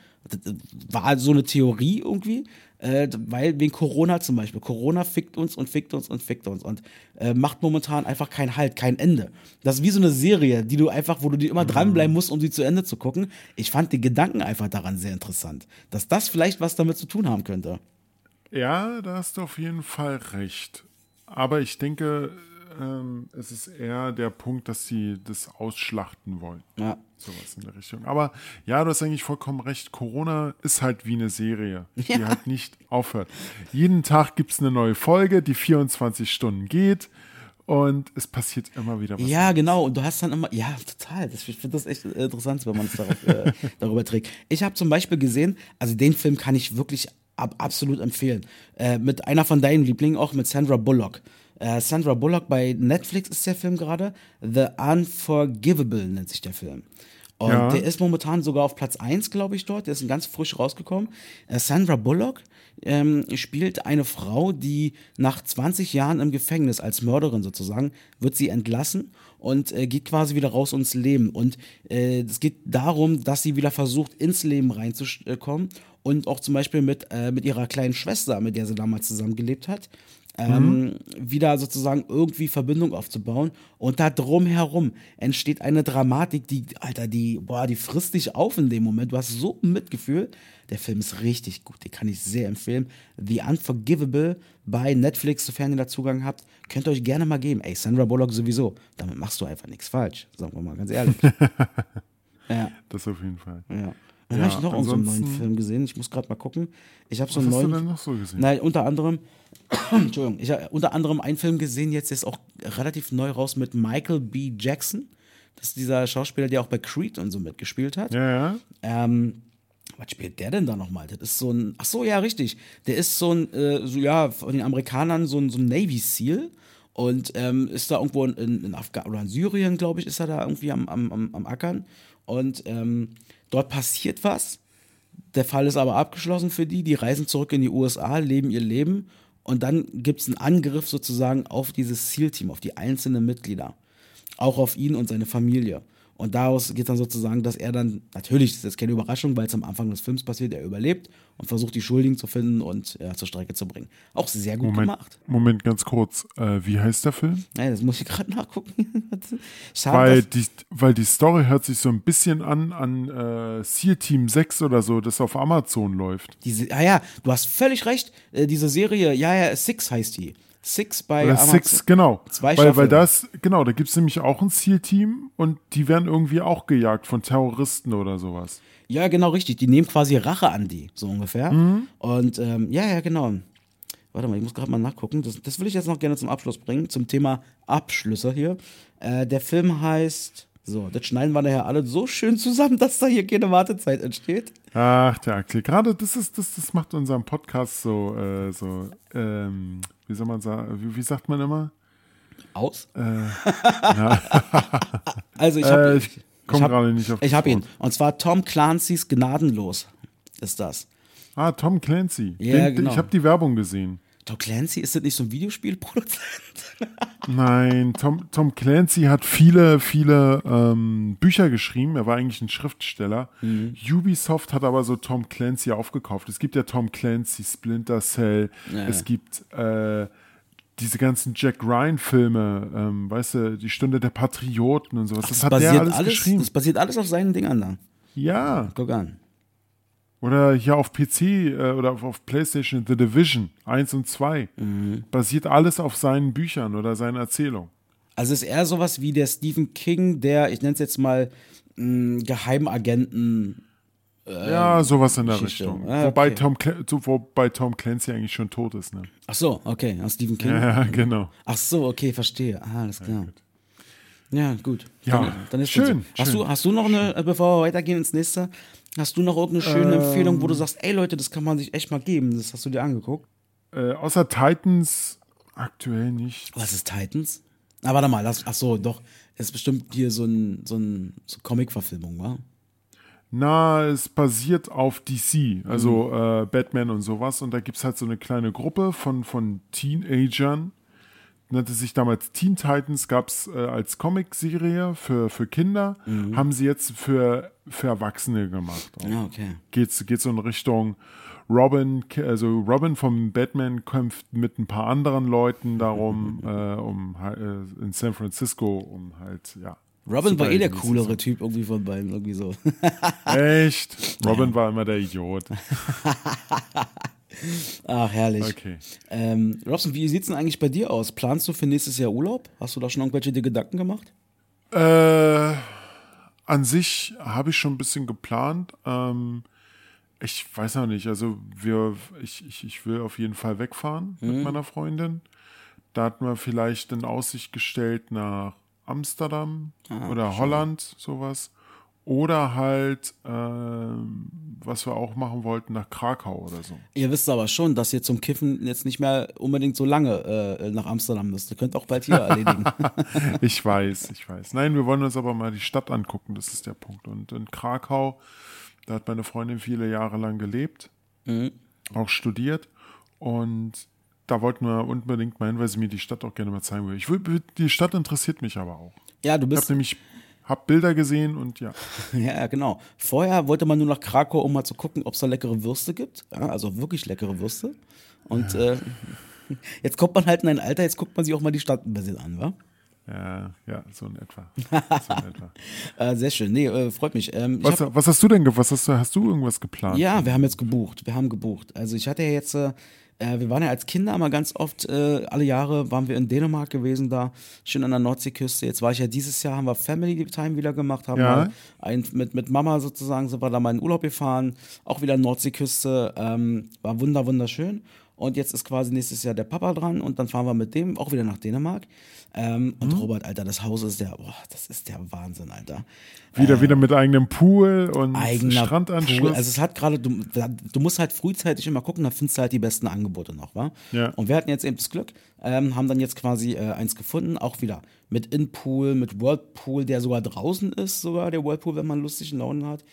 war so eine Theorie irgendwie, äh, weil wegen Corona zum Beispiel. Corona fickt uns und fickt uns und fickt uns und äh, macht momentan einfach keinen Halt, kein Ende. Das ist wie so eine Serie, die du einfach, wo du dir immer dranbleiben musst, um sie zu Ende zu gucken. Ich fand die Gedanken einfach daran sehr interessant, dass das vielleicht was damit zu tun haben könnte. Ja, da hast du auf jeden Fall recht. Aber ich denke, ähm, es ist eher der Punkt, dass sie das ausschlachten wollen. Ja. Sowas in der Richtung. Aber ja, du hast eigentlich vollkommen recht. Corona ist halt wie eine Serie, die Ja. halt nicht aufhört. Jeden Tag gibt es eine neue Folge, die 24 Stunden geht und es passiert immer wieder was. Ja, genau. Und du hast dann immer, ja, total. Das, ich finde das echt interessant, wenn man es darauf, äh, darüber trägt. Ich habe zum Beispiel gesehen, also den Film kann ich wirklich ab, absolut empfehlen. Äh, mit einer von deinen Lieblingen, auch mit Sandra Bullock. Äh, Sandra Bullock bei Netflix ist der Film gerade. The Unforgivable nennt sich der Film. Und Ja. der ist momentan sogar auf Platz 1, glaube ich, dort. Der ist ganz frisch rausgekommen. Äh, Sandra Bullock ähm, spielt eine Frau, die nach 20 Jahren im Gefängnis als Mörderin sozusagen, wird sie entlassen und äh, geht quasi wieder raus ins Leben. Und äh, es geht darum, dass sie wieder versucht, ins Leben reinzukommen und auch zum Beispiel mit, äh, mit ihrer kleinen Schwester, mit der sie damals zusammengelebt hat, ähm, wieder sozusagen irgendwie Verbindung aufzubauen. Und da drumherum entsteht eine Dramatik, die, Alter, die, boah, die frisst dich auf in dem Moment. Du hast so ein Mitgefühl. Der Film ist richtig gut, den kann ich sehr empfehlen. The Unforgivable bei Netflix, sofern ihr da Zugang habt, könnt ihr euch gerne mal geben. Ey, Sandra Bullock sowieso. Damit machst du einfach nichts falsch, sagen wir mal ganz ehrlich. ja. Das auf jeden Fall. Ja. Dann Ja, habe ich noch so einen neuen Film gesehen. Ich muss gerade mal gucken. Ich habe so Was einen hast du neuen. denn noch so gesehen? Nein, unter anderem, Entschuldigung, ich habe unter anderem einen Film gesehen, jetzt ist auch relativ neu raus mit Michael B. Jackson. Das ist dieser Schauspieler, der auch bei Creed und so mitgespielt hat. Ja, ja. Ähm, was spielt der denn da nochmal? Das ist so ein, ach so, ja, richtig. Der ist so ein, äh, so, ja, von den Amerikanern so ein, so ein Navy SEAL und ähm, ist da irgendwo in, in, in Afghanistan oder in Syrien, glaube ich, ist er da irgendwie am, am, am, am Ackern. Und ähm, dort passiert was. Der Fall ist aber abgeschlossen für die. Die reisen zurück in die USA, leben ihr Leben. Und dann gibt es einen Angriff sozusagen auf dieses SEAL-Team, auf die einzelnen Mitglieder. Auch auf ihn und seine Familie. Und daraus geht dann sozusagen, dass er dann, natürlich ist das keine Überraschung, weil es am Anfang des Films passiert, er überlebt und versucht, die Schuldigen zu finden und ja, zur Strecke zu bringen. Auch sehr gut Moment, gemacht. Moment, ganz kurz. Äh, wie heißt der Film? Naja, das muss ich gerade nachgucken. Schade, Weil die, weil die Story hört sich so ein bisschen an an äh, SEAL Team 6 oder so, das auf Amazon läuft. Diese, ah ja, du hast völlig recht. Äh, diese Serie, ja, ja, Six heißt die. Six bei Oder Amazon. Six, genau. Zwei weil, weil das, genau, da gibt es nämlich auch ein SEAL-Team und die werden irgendwie auch gejagt von Terroristen oder sowas. Ja, genau, richtig. Die nehmen quasi Rache an die, so ungefähr. Mhm. Und ähm, ja, ja, genau. Warte mal, ich muss gerade mal nachgucken. Das, das will ich jetzt noch gerne zum Abschluss bringen, zum Thema Abschlüsse hier. Äh, der Film heißt. So, das schneiden wir nachher alle so schön zusammen, dass da hier keine Wartezeit entsteht. Ach, der Axel, gerade das ist, das, das macht unseren Podcast so, äh, so, ähm, wie soll man sagen, wie, wie sagt man immer? Aus? also, ich habe Äh, ich komm gerade nicht auf Ich habe ihn. Und zwar Tom Clancy's Gnadenlos ist das. Ah, Tom Clancy. Ja, Den, genau. Ich habe die Werbung gesehen. Tom Clancy, ist das nicht so ein Videospielproduzent? Nein, Tom, Tom Clancy hat viele, viele ähm, Bücher geschrieben. Er war eigentlich ein Schriftsteller. Mhm. Ubisoft hat aber so Tom Clancy aufgekauft. Es gibt ja Tom Clancy, Splinter Cell. Ja, es gibt äh, diese ganzen Jack Ryan-Filme, ähm, weißt du, die Stunde der Patrioten und sowas. Das, hat der alles, geschrieben. das basiert alles auf seinen Dingern da. ja. Guck an. Oder hier auf PC äh, oder auf, auf PlayStation The Division 1 und 2. Mhm. Basiert alles auf seinen Büchern oder seinen Erzählungen. Also ist eher sowas wie der Stephen King, der, ich nenne es jetzt mal, mh, Geheimagenten. Ja, sowas in der Geschichte. Richtung. Ah, wobei, okay. Tom Cla so, wobei Tom Clancy eigentlich schon tot ist, ne? Ach so, okay, ja, Stephen King. Ja, genau. Ach so, okay, verstehe. Ah, alles klar. Ja, gut. Ja, dann, dann ist schön, so. Hast schön. du, hast du noch eine, äh, bevor wir weitergehen ins nächste, hast du noch irgendeine schöne Ähm. Empfehlung, wo du sagst, ey Leute, das kann man sich echt mal geben. Das hast du dir angeguckt. Äh, außer Titans aktuell nicht. Was ist Titans? Ah, warte mal, das, ach so, doch. Das ist bestimmt hier so ein, so ein so Comic-Verfilmung, wa? Na, es basiert auf DC, also Mhm. äh, Batman und sowas. Und da gibt es halt so eine kleine Gruppe von, von Teenagern, nannte sich damals Teen Titans, gab es äh, als Comic-Serie für, für Kinder, haben sie jetzt für, für Erwachsene gemacht. Ja, okay. Geht's, geht so in Richtung Robin, also Robin vom Batman kämpft mit ein paar anderen Leuten darum, äh, um äh, in San Francisco, um halt, ja. Robin war eh der coolere Typ irgendwie von beiden, irgendwie so. Echt? Robin war immer der Idiot. Ach, herrlich. Okay. Ähm, Robson, wie sieht's denn eigentlich bei dir aus? Planst du für nächstes Jahr Urlaub? Hast du da schon irgendwelche dir Gedanken gemacht? Äh, an sich habe ich schon ein bisschen geplant. Ähm, ich weiß noch nicht. Also wir, ich, ich, ich will auf jeden Fall wegfahren mit meiner Freundin. Da hat man vielleicht in Aussicht gestellt nach Amsterdam oder Holland, sowas. Oder halt, ähm, was wir auch machen wollten, nach Krakau oder so. Ihr wisst aber schon, dass ihr zum Kiffen jetzt nicht mehr unbedingt so lange äh, nach Amsterdam müsst. Ihr könnt auch bald hier erledigen. Ich weiß, ich weiß. Nein, wir wollen uns aber mal die Stadt angucken, das ist der Punkt. Und in Krakau, da hat meine Freundin viele Jahre lang gelebt, auch studiert. Und da wollten wir unbedingt mal hin, weil sie mir die Stadt auch gerne mal zeigen will. Ich will, die Stadt interessiert mich aber auch. Ja, du Ich habe bist. nämlich hab Bilder gesehen und ja. Ja, genau. Vorher wollte man nur nach Krakau, um mal zu gucken, ob es da leckere Würste gibt. Ja, also wirklich leckere Würste. Und äh, jetzt kommt man halt in ein Alter, jetzt guckt man sich auch mal die Stadt ein bisschen an, wa? Ja, ja, so in etwa. So in etwa. Äh, sehr schön. Nee, äh, freut mich. Ähm, Was, hab, was hast du denn, was hast du, hast du irgendwas geplant? ja, wir haben jetzt gebucht. Wir haben gebucht. Also ich hatte ja jetzt, äh, äh, wir waren ja als Kinder mal ganz oft, äh, alle Jahre waren wir in Dänemark gewesen, da schön an der Nordseeküste. Jetzt war ich ja dieses Jahr, haben wir Family Time wieder gemacht, haben Ja. ein, mit, mit Mama sozusagen, sind wir da mal in Urlaub gefahren, auch wieder Nordseeküste, ähm, war wunder, wunderschön. Und jetzt ist quasi nächstes Jahr der Papa dran und dann fahren wir mit dem auch wieder nach Dänemark. Ähm, und Robert, Alter, das Haus ist der, boah, das ist der Wahnsinn, Alter. Wieder, wieder mit eigenem Pool und Eigener Strandanschluss. Pool. Also es hat gerade, du, du musst halt frühzeitig immer gucken, da findest du halt die besten Angebote noch, wa? Ja. Und wir hatten jetzt eben das Glück, ähm, haben dann jetzt quasi äh, eins gefunden, auch wieder mit In-Pool, mit Whirlpool, der sogar draußen ist, sogar der Whirlpool, wenn man lustigen Launen hat.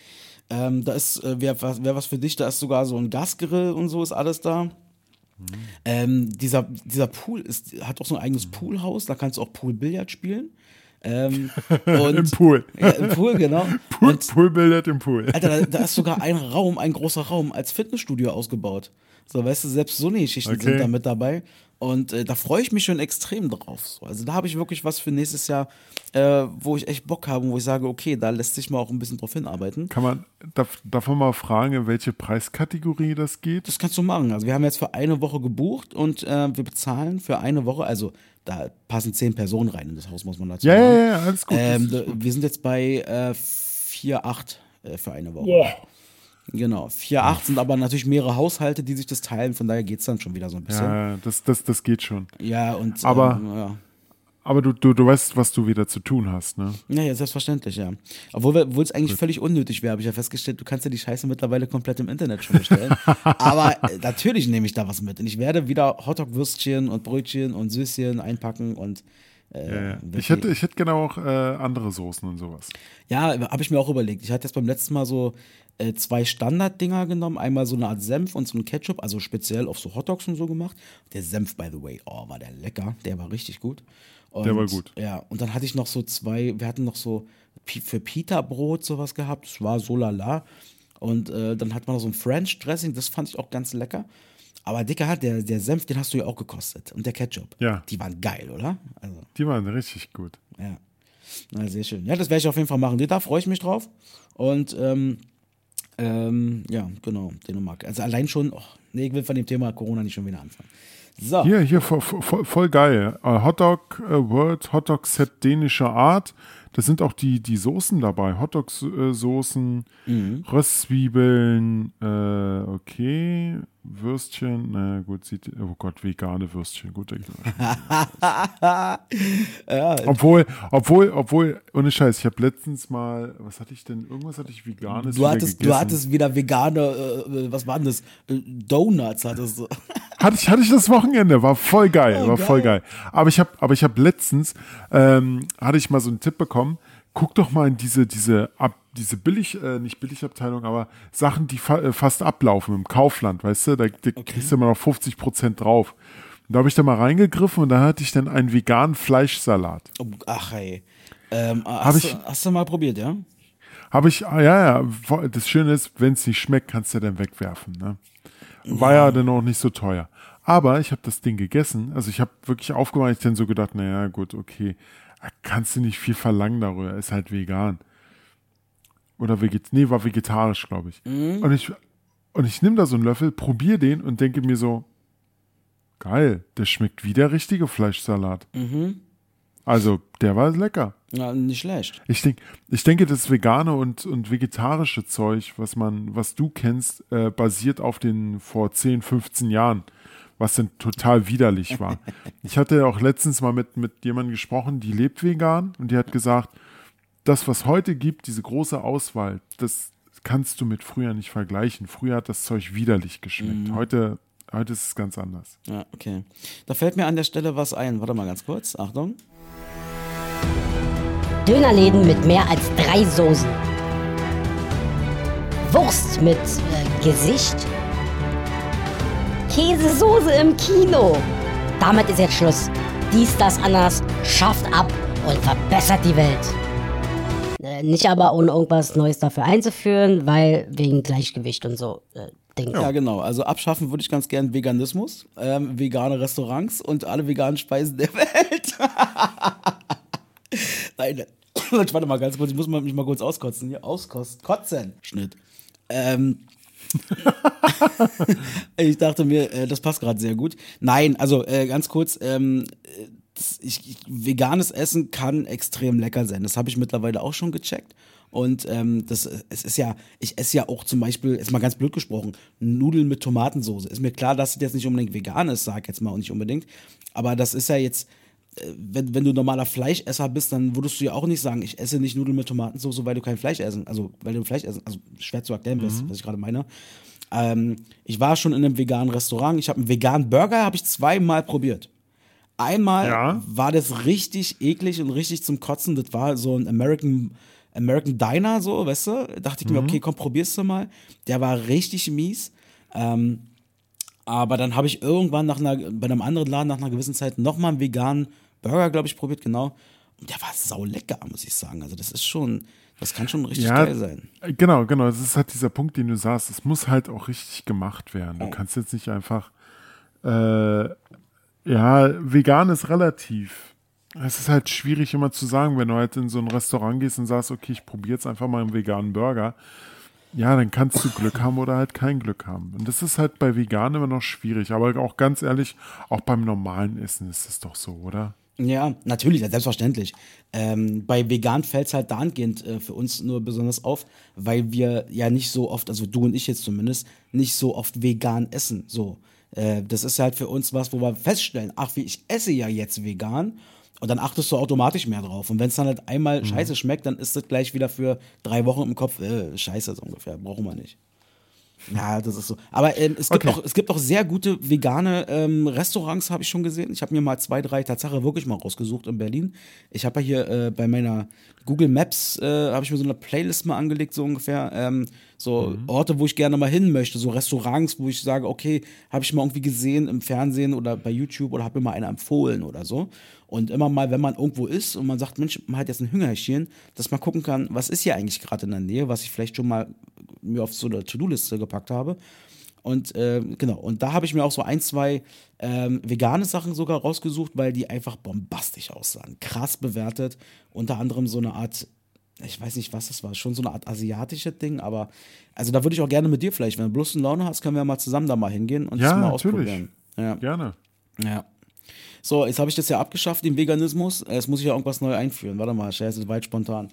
Ähm, da ist, äh, was, wär was für dich, da ist sogar so ein Gasgrill und so ist alles da. Ähm, dieser, dieser Pool ist, hat auch so ein eigenes Poolhaus, da kannst du auch Pool-Billard spielen. Ähm, und, Im Pool. Ja, Im Pool, genau. Pool, Und Poolbillard im Pool. Alter, da, da ist sogar ein Raum, ein großer Raum als Fitnessstudio ausgebaut. So, weißt du, selbst so eine Geschichten Okay. sind da mit dabei. Und äh, da freue ich mich schon extrem drauf. So. Also da habe ich wirklich was für nächstes Jahr, äh, wo ich echt Bock habe, wo ich sage, okay, da lässt sich mal auch ein bisschen drauf hinarbeiten. Kann man, darf, darf man mal fragen, in welche Preiskategorie das geht? Das kannst du machen. Also wir haben jetzt für eine Woche gebucht und äh, wir bezahlen für eine Woche, also da passen zehn Personen rein in das Haus, muss man dazu Ja, sagen. ja, ja, alles gut. Ähm, wir sind jetzt bei äh, 4,8 äh, für eine Woche. Boah. Genau, 4,8 sind aber natürlich mehrere Haushalte, die sich das teilen, von daher geht es dann schon wieder so ein bisschen. Ja, ja, das, das, das geht schon. und Aber- ähm, ja. Aber du, du, du weißt, was du wieder zu tun hast, ne? Ja, ja, selbstverständlich, ja. Obwohl es eigentlich völlig unnötig wäre, habe ich ja festgestellt, du kannst ja die Scheiße mittlerweile komplett im Internet schon bestellen. Aber äh, natürlich nehme ich da was mit. Und ich werde wieder Hotdog-Würstchen und Brötchen und Süßchen einpacken und äh, Ja, Ich hätte, ich hätte gerne auch äh, andere Soßen und sowas. Ja, habe ich mir auch überlegt. Ich hatte jetzt beim letzten Mal so äh, zwei Standarddinger genommen. Einmal so eine Art Senf und so ein Ketchup, also speziell auf so Hotdogs und so gemacht. Der Senf, by the way, oh, war der lecker. Der war richtig gut. Und, Der war gut. Ja, und dann hatte ich noch so zwei, wir hatten noch so für Pita-Brot sowas gehabt. Das war so lala. Und äh, dann hat man noch so ein French Dressing, das fand ich auch ganz lecker. Aber Dicker, der, der Senf, den hast du ja auch gekostet. Und der Ketchup. Ja. Die waren geil, oder? Also. Die waren richtig gut. Ja. Na, sehr schön. Ja, das werde ich auf jeden Fall machen. Da freue ich mich drauf. Und ähm, ähm, ja, genau, Dänemark. Also allein schon, oh, nee, ich will von dem Thema Corona nicht schon wieder anfangen. So. Hier, hier, voll, voll, voll geil. Äh, Hotdog äh, World, Hotdog Set dänischer Art. Da sind auch die, die Soßen dabei. Hotdog-Soßen, Mhm. Röstzwiebeln, äh, okay, Würstchen, na gut, sieht, oh Gott, vegane Würstchen, gut. Obwohl, obwohl, obwohl, ohne Scheiß, ich habe letztens mal, was hatte ich denn, irgendwas hatte ich veganes Du hattest, gegessen. du hattest wieder vegane, äh, was waren das? Äh, Donuts hattest du. Hatte ich, hatte ich das Wochenende, war voll geil, Oh, war geil. voll geil. Aber ich habe, aber ich habe letztens, ähm, hatte ich mal so einen Tipp bekommen, guck doch mal in diese, diese, ab, diese billig, äh, nicht Billigabteilung, aber Sachen, die fa äh, fast ablaufen im Kaufland, weißt du, da, da kriegst du immer noch 50 Prozent drauf. da habe ich da mal reingegriffen und da hatte ich dann einen veganen Fleischsalat. Oh, ach hey. Ähm, Hab hast, ich- du, hast du mal probiert, ja? Habe ich, ah, ja, ja, das Schöne ist, wenn es nicht schmeckt, kannst du dann wegwerfen. Ne? War ja dann auch nicht so teuer. Aber ich habe das Ding gegessen. Also ich habe wirklich aufgemacht, ich dann so gedacht, naja, gut, okay, kannst du nicht viel verlangen darüber, ist halt vegan. Oder veget nee, war vegetarisch, glaube ich. Und ich, und ich nehme da so einen Löffel, probiere den und denke mir so, geil, der schmeckt wie der richtige Fleischsalat. Also, der war lecker. Ja, nicht schlecht. Ich, denk, ich denke, das vegane und, und vegetarische Zeug, was man, was du kennst, äh, basiert auf den vor 10, 15 Jahren, was dann total widerlich war. ich hatte auch letztens mal mit, mit jemandem gesprochen, die lebt vegan und die hat gesagt, das, was heute gibt, diese große Auswahl, das kannst du mit früher nicht vergleichen. Früher hat das Zeug widerlich geschmeckt. Heute, heute ist es ganz anders. Ja, okay. Da fällt mir an der Stelle was ein. Warte mal ganz kurz. Achtung. Dönerläden mit mehr als drei Soßen. Wurst mit äh, Gesicht. Käsesoße im Kino. Damit ist jetzt Schluss. Dies, das, anders schafft ab und verbessert die Welt. Äh, nicht aber ohne irgendwas Neues dafür einzuführen, weil wegen Gleichgewicht und so äh. Ja, genau. Also abschaffen würde ich ganz gern Veganismus, ähm, vegane Restaurants und alle veganen Speisen der Welt. Nein, warte mal ganz kurz, ich muss mich mal kurz auskotzen. Hier, auskosten. Kotzen. Schnitt. Ähm, ich dachte mir, äh, das passt gerade sehr gut. Nein, also äh, ganz kurz, ähm, äh, ich, ich, veganes Essen kann extrem lecker sein. Das habe ich mittlerweile auch schon gecheckt. Und ähm, das, es ist ja, ich esse ja auch zum Beispiel, ist mal ganz blöd gesprochen, Nudeln mit Tomatensauce. Ist mir klar, dass das jetzt nicht unbedingt vegan ist, sag jetzt mal und nicht unbedingt. Aber das ist ja jetzt, äh, wenn, wenn du normaler Fleischesser bist, dann würdest du ja auch nicht sagen, ich esse nicht Nudeln mit Tomatensauce, weil du kein Fleisch essen, also weil du Fleisch essen, also schwer zu erklären, was, was ich gerade meine. Ähm, ich war schon in einem veganen Restaurant, ich habe einen veganen Burger, habe ich zweimal probiert. Einmal Ja. war das richtig eklig und richtig zum Kotzen. Das war so ein American, American Diner, so, weißt du? Dachte ich mir, okay, komm, probierst du mal. Der war richtig mies. Ähm, aber dann habe ich irgendwann nach einer, bei einem anderen Laden nach einer gewissen Zeit nochmal einen veganen Burger, glaube ich, probiert, genau. Und der war sau lecker, muss ich sagen. Also, das ist schon, das kann schon richtig Ja, geil sein. Genau, genau. Das ist halt dieser Punkt, den du sagst. Es muss halt auch richtig gemacht werden. Du kannst jetzt nicht einfach, äh, ja, vegan ist relativ. Es ist halt schwierig immer zu sagen, wenn du halt in so ein Restaurant gehst und sagst, okay, ich probiere jetzt einfach mal einen veganen Burger. Ja, dann kannst du Glück haben oder halt kein Glück haben. Und das ist halt bei vegan immer noch schwierig. Aber auch ganz ehrlich, auch beim normalen Essen ist es doch so, oder? Ja, natürlich, selbstverständlich. Ähm, bei vegan fällt es halt dahingehend äh, für uns nur besonders auf, weil wir ja nicht so oft, also du und ich jetzt zumindest, nicht so oft vegan essen. So. Äh, das ist halt für uns was, wo wir feststellen, ach, wie ich esse ja jetzt vegan. Und dann achtest du automatisch mehr drauf. Und wenn es dann halt einmal scheiße schmeckt, dann ist das gleich wieder für drei Wochen im Kopf, äh, scheiße so ungefähr, brauchen wir nicht. Ja, das ist so. Aber ähm, es, gibt Okay. auch, es gibt auch sehr gute vegane ähm, Restaurants, habe ich schon gesehen. Ich habe mir mal zwei, drei Tatsache wirklich mal rausgesucht in Berlin. Ich habe ja hier äh, bei meiner Google Maps, äh, habe ich mir so eine Playlist mal angelegt, so ungefähr. Ähm, so Orte, wo ich gerne mal hin möchte. So Restaurants, wo ich sage, okay, habe ich mal irgendwie gesehen im Fernsehen oder bei YouTube oder habe mir mal einer empfohlen oder so. Und immer mal, wenn man irgendwo ist und man sagt, Mensch, man hat jetzt ein Hüngerchen, dass man gucken kann, was ist hier eigentlich gerade in der Nähe, was ich vielleicht schon mal mir auf so eine To-Do-Liste gepackt habe. Und äh, genau, und da habe ich mir auch so ein, zwei ähm, vegane Sachen sogar rausgesucht, weil die einfach bombastisch aussahen. Krass bewertet. Unter anderem so eine Art, ich weiß nicht, was das war, schon so eine Art asiatische Ding, aber also da würde ich auch gerne mit dir vielleicht, wenn du Lust und Laune hast, können wir mal zusammen da mal hingehen und Ja, das mal natürlich. ausprobieren. Ja. Gerne. Ja. So, jetzt habe ich das ja abgeschafft, den Veganismus. Jetzt muss ich ja irgendwas neu einführen. Warte mal, Scheiße, jetzt spontan.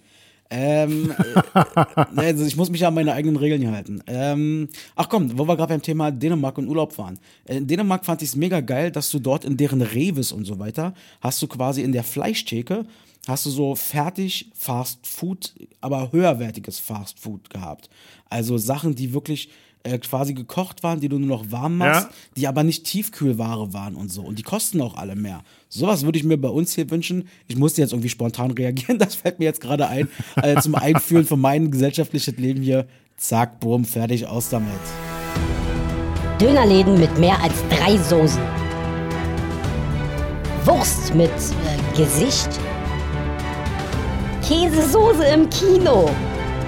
Ähm, äh, also ich muss mich ja an meine eigenen Regeln hier halten. Ähm, ach komm, wo wir gerade beim Thema Dänemark und Urlaub waren. Äh, In Dänemark fand ich es mega geil, dass du dort in deren Reves und so weiter, hast du quasi in der Fleischtheke, hast du so fertig Fast Food, aber höherwertiges Fast Food gehabt. Also Sachen, die wirklich äh, quasi gekocht waren, die du nur noch warm machst, Ja. die aber nicht Tiefkühlware waren und so. Und die kosten auch alle mehr. Sowas würde ich mir bei uns hier wünschen. Ich musste jetzt irgendwie spontan reagieren, das fällt mir jetzt gerade ein. Äh, zum Einführen von meinem gesellschaftlichen Leben hier. Zack, bumm, fertig, aus damit. Dönerläden mit mehr als drei Soßen. Wurst mit äh, Gesicht. Käsesoße im Kino.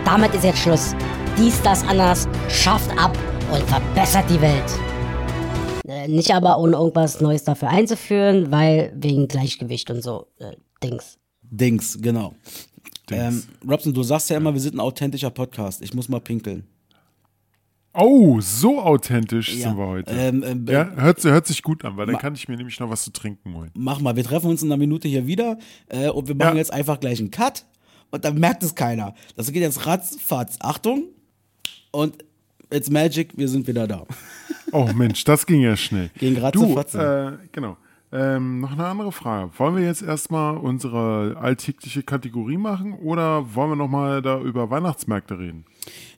Damit ist jetzt Schluss. Dies, das, anders schafft ab und verbessert die Welt. Äh, nicht aber ohne irgendwas Neues dafür einzuführen, weil wegen Gleichgewicht und so äh, Dings. Dings, genau. Ähm, Robson, du sagst ja immer, wir sind ein authentischer Podcast. Ich muss mal pinkeln. Oh, so authentisch sind wir heute. Ähm, ähm, ja, hört, hört sich gut an, weil dann kann ich mir nämlich noch was zu trinken holen. Mach mal, wir treffen uns in einer Minute hier wieder äh, und wir machen Ja. jetzt einfach gleich einen Cut und dann merkt es keiner. Das geht jetzt ratzfatz. Achtung und it's magic, wir sind wieder da. Oh Mensch, das ging ja schnell. Ging du, zerfatzen. äh, genau. Ähm, noch eine andere Frage. Wollen wir jetzt erstmal unsere alltägliche Kategorie machen oder wollen wir nochmal da über Weihnachtsmärkte reden?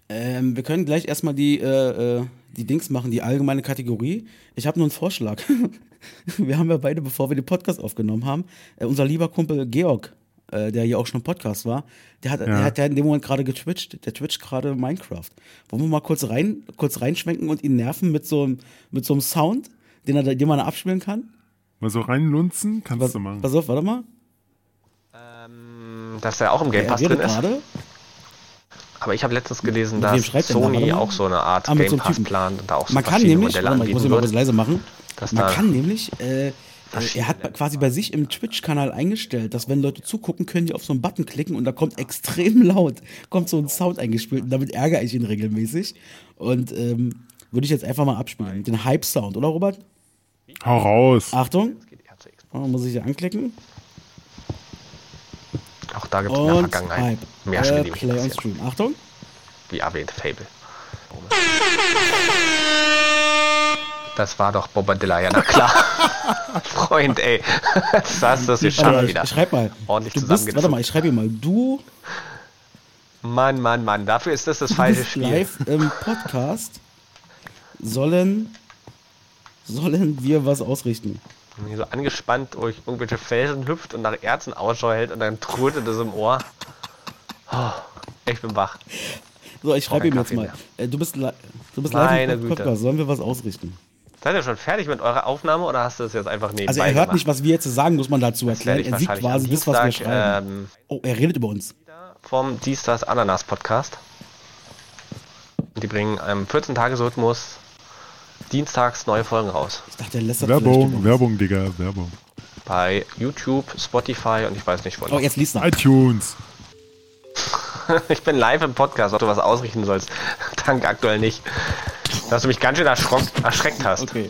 Ähm, wir können gleich erstmal die, äh, äh, die Dings machen, die allgemeine Kategorie. Ich habe nur einen Vorschlag. wir haben ja beide, bevor wir den Podcast aufgenommen haben, äh, unser lieber Kumpel Georg, äh, der hier auch schon im Podcast war, der hat, der hat ja in dem Moment gerade getwitcht. Der twitcht gerade Minecraft. Wollen wir mal kurz rein, kurz reinschwenken und ihn nerven mit so einem, mit so einem Sound, den, er, den man da abspielen kann? Mal so reinlunzen? Kannst Pass, du machen. pass auf, warte mal. Dass der auch im Game Er Pass redet drin ist. gerade. Aber ich habe letztens gelesen, dass da? Sony mal. auch so eine Art Ah, mit so Game einem Pass Typen. plant und da auch so Man kann verschiedene nämlich, Modelle mal, ich muss ihn anbieten mal kurz wird. leise machen. Dass Man da kann nämlich, äh, er verschiedene- hat quasi bei sich im Twitch-Kanal eingestellt, dass wenn Leute zugucken, können die auf so einen Button klicken und da kommt extrem laut, kommt so ein Sound eingespielt und damit ärgere ich ihn regelmäßig. Und ähm, würde ich jetzt einfach mal abspielen. Den Hype-Sound, oder Robert? Hau raus. Achtung, oh, muss ich hier anklicken. Auch da gibt es in der Vergangenheit Hype. mehr Spiele, Äh, die mich Play on. Stream. Achtung. Wie erwähnt, Fable. Das war doch Bobadilla, ja, na klar. Freund, ey. Das hast du es Warte geschafft wieder. ich schreib mal. Ordentlich du bist, warte mal, ich schreibe mal. Du Mann, Mann, Mann, dafür ist das das falsche Spiel. live im Podcast. Sollen, sollen wir was ausrichten? Wenn ihr so angespannt durch irgendwelche Felsen hüpft und nach Erzen Ausschau hält und dann trötet es im Ohr. Oh, ich bin wach. So, ich schreibe ihm jetzt mal. mehr. Äh, du bist, du bist live im Güte. Podcast. Sollen wir was ausrichten? Seid ihr schon fertig mit eurer Aufnahme oder hast du das jetzt einfach nebenbei Also er hört gemacht? nicht, was wir jetzt sagen, muss man dazu Das erklären. Er sieht quasi das, was wir schreiben. ähm, oh, er redet über uns. vom Dienstags Ananas Podcast. Die bringen im 14-Tages-Rhythmus dienstags neue Folgen raus. Ich dachte, er lässt das Werbung. Werbung, Digga, Werbung. Bei YouTube, Spotify und ich weiß nicht wo. Oh, jetzt liest er. iTunes. Ich bin live im Podcast, ob du was ausrichten sollst. Dank aktuell nicht. Dass du mich ganz schön erschreckt hast. Okay.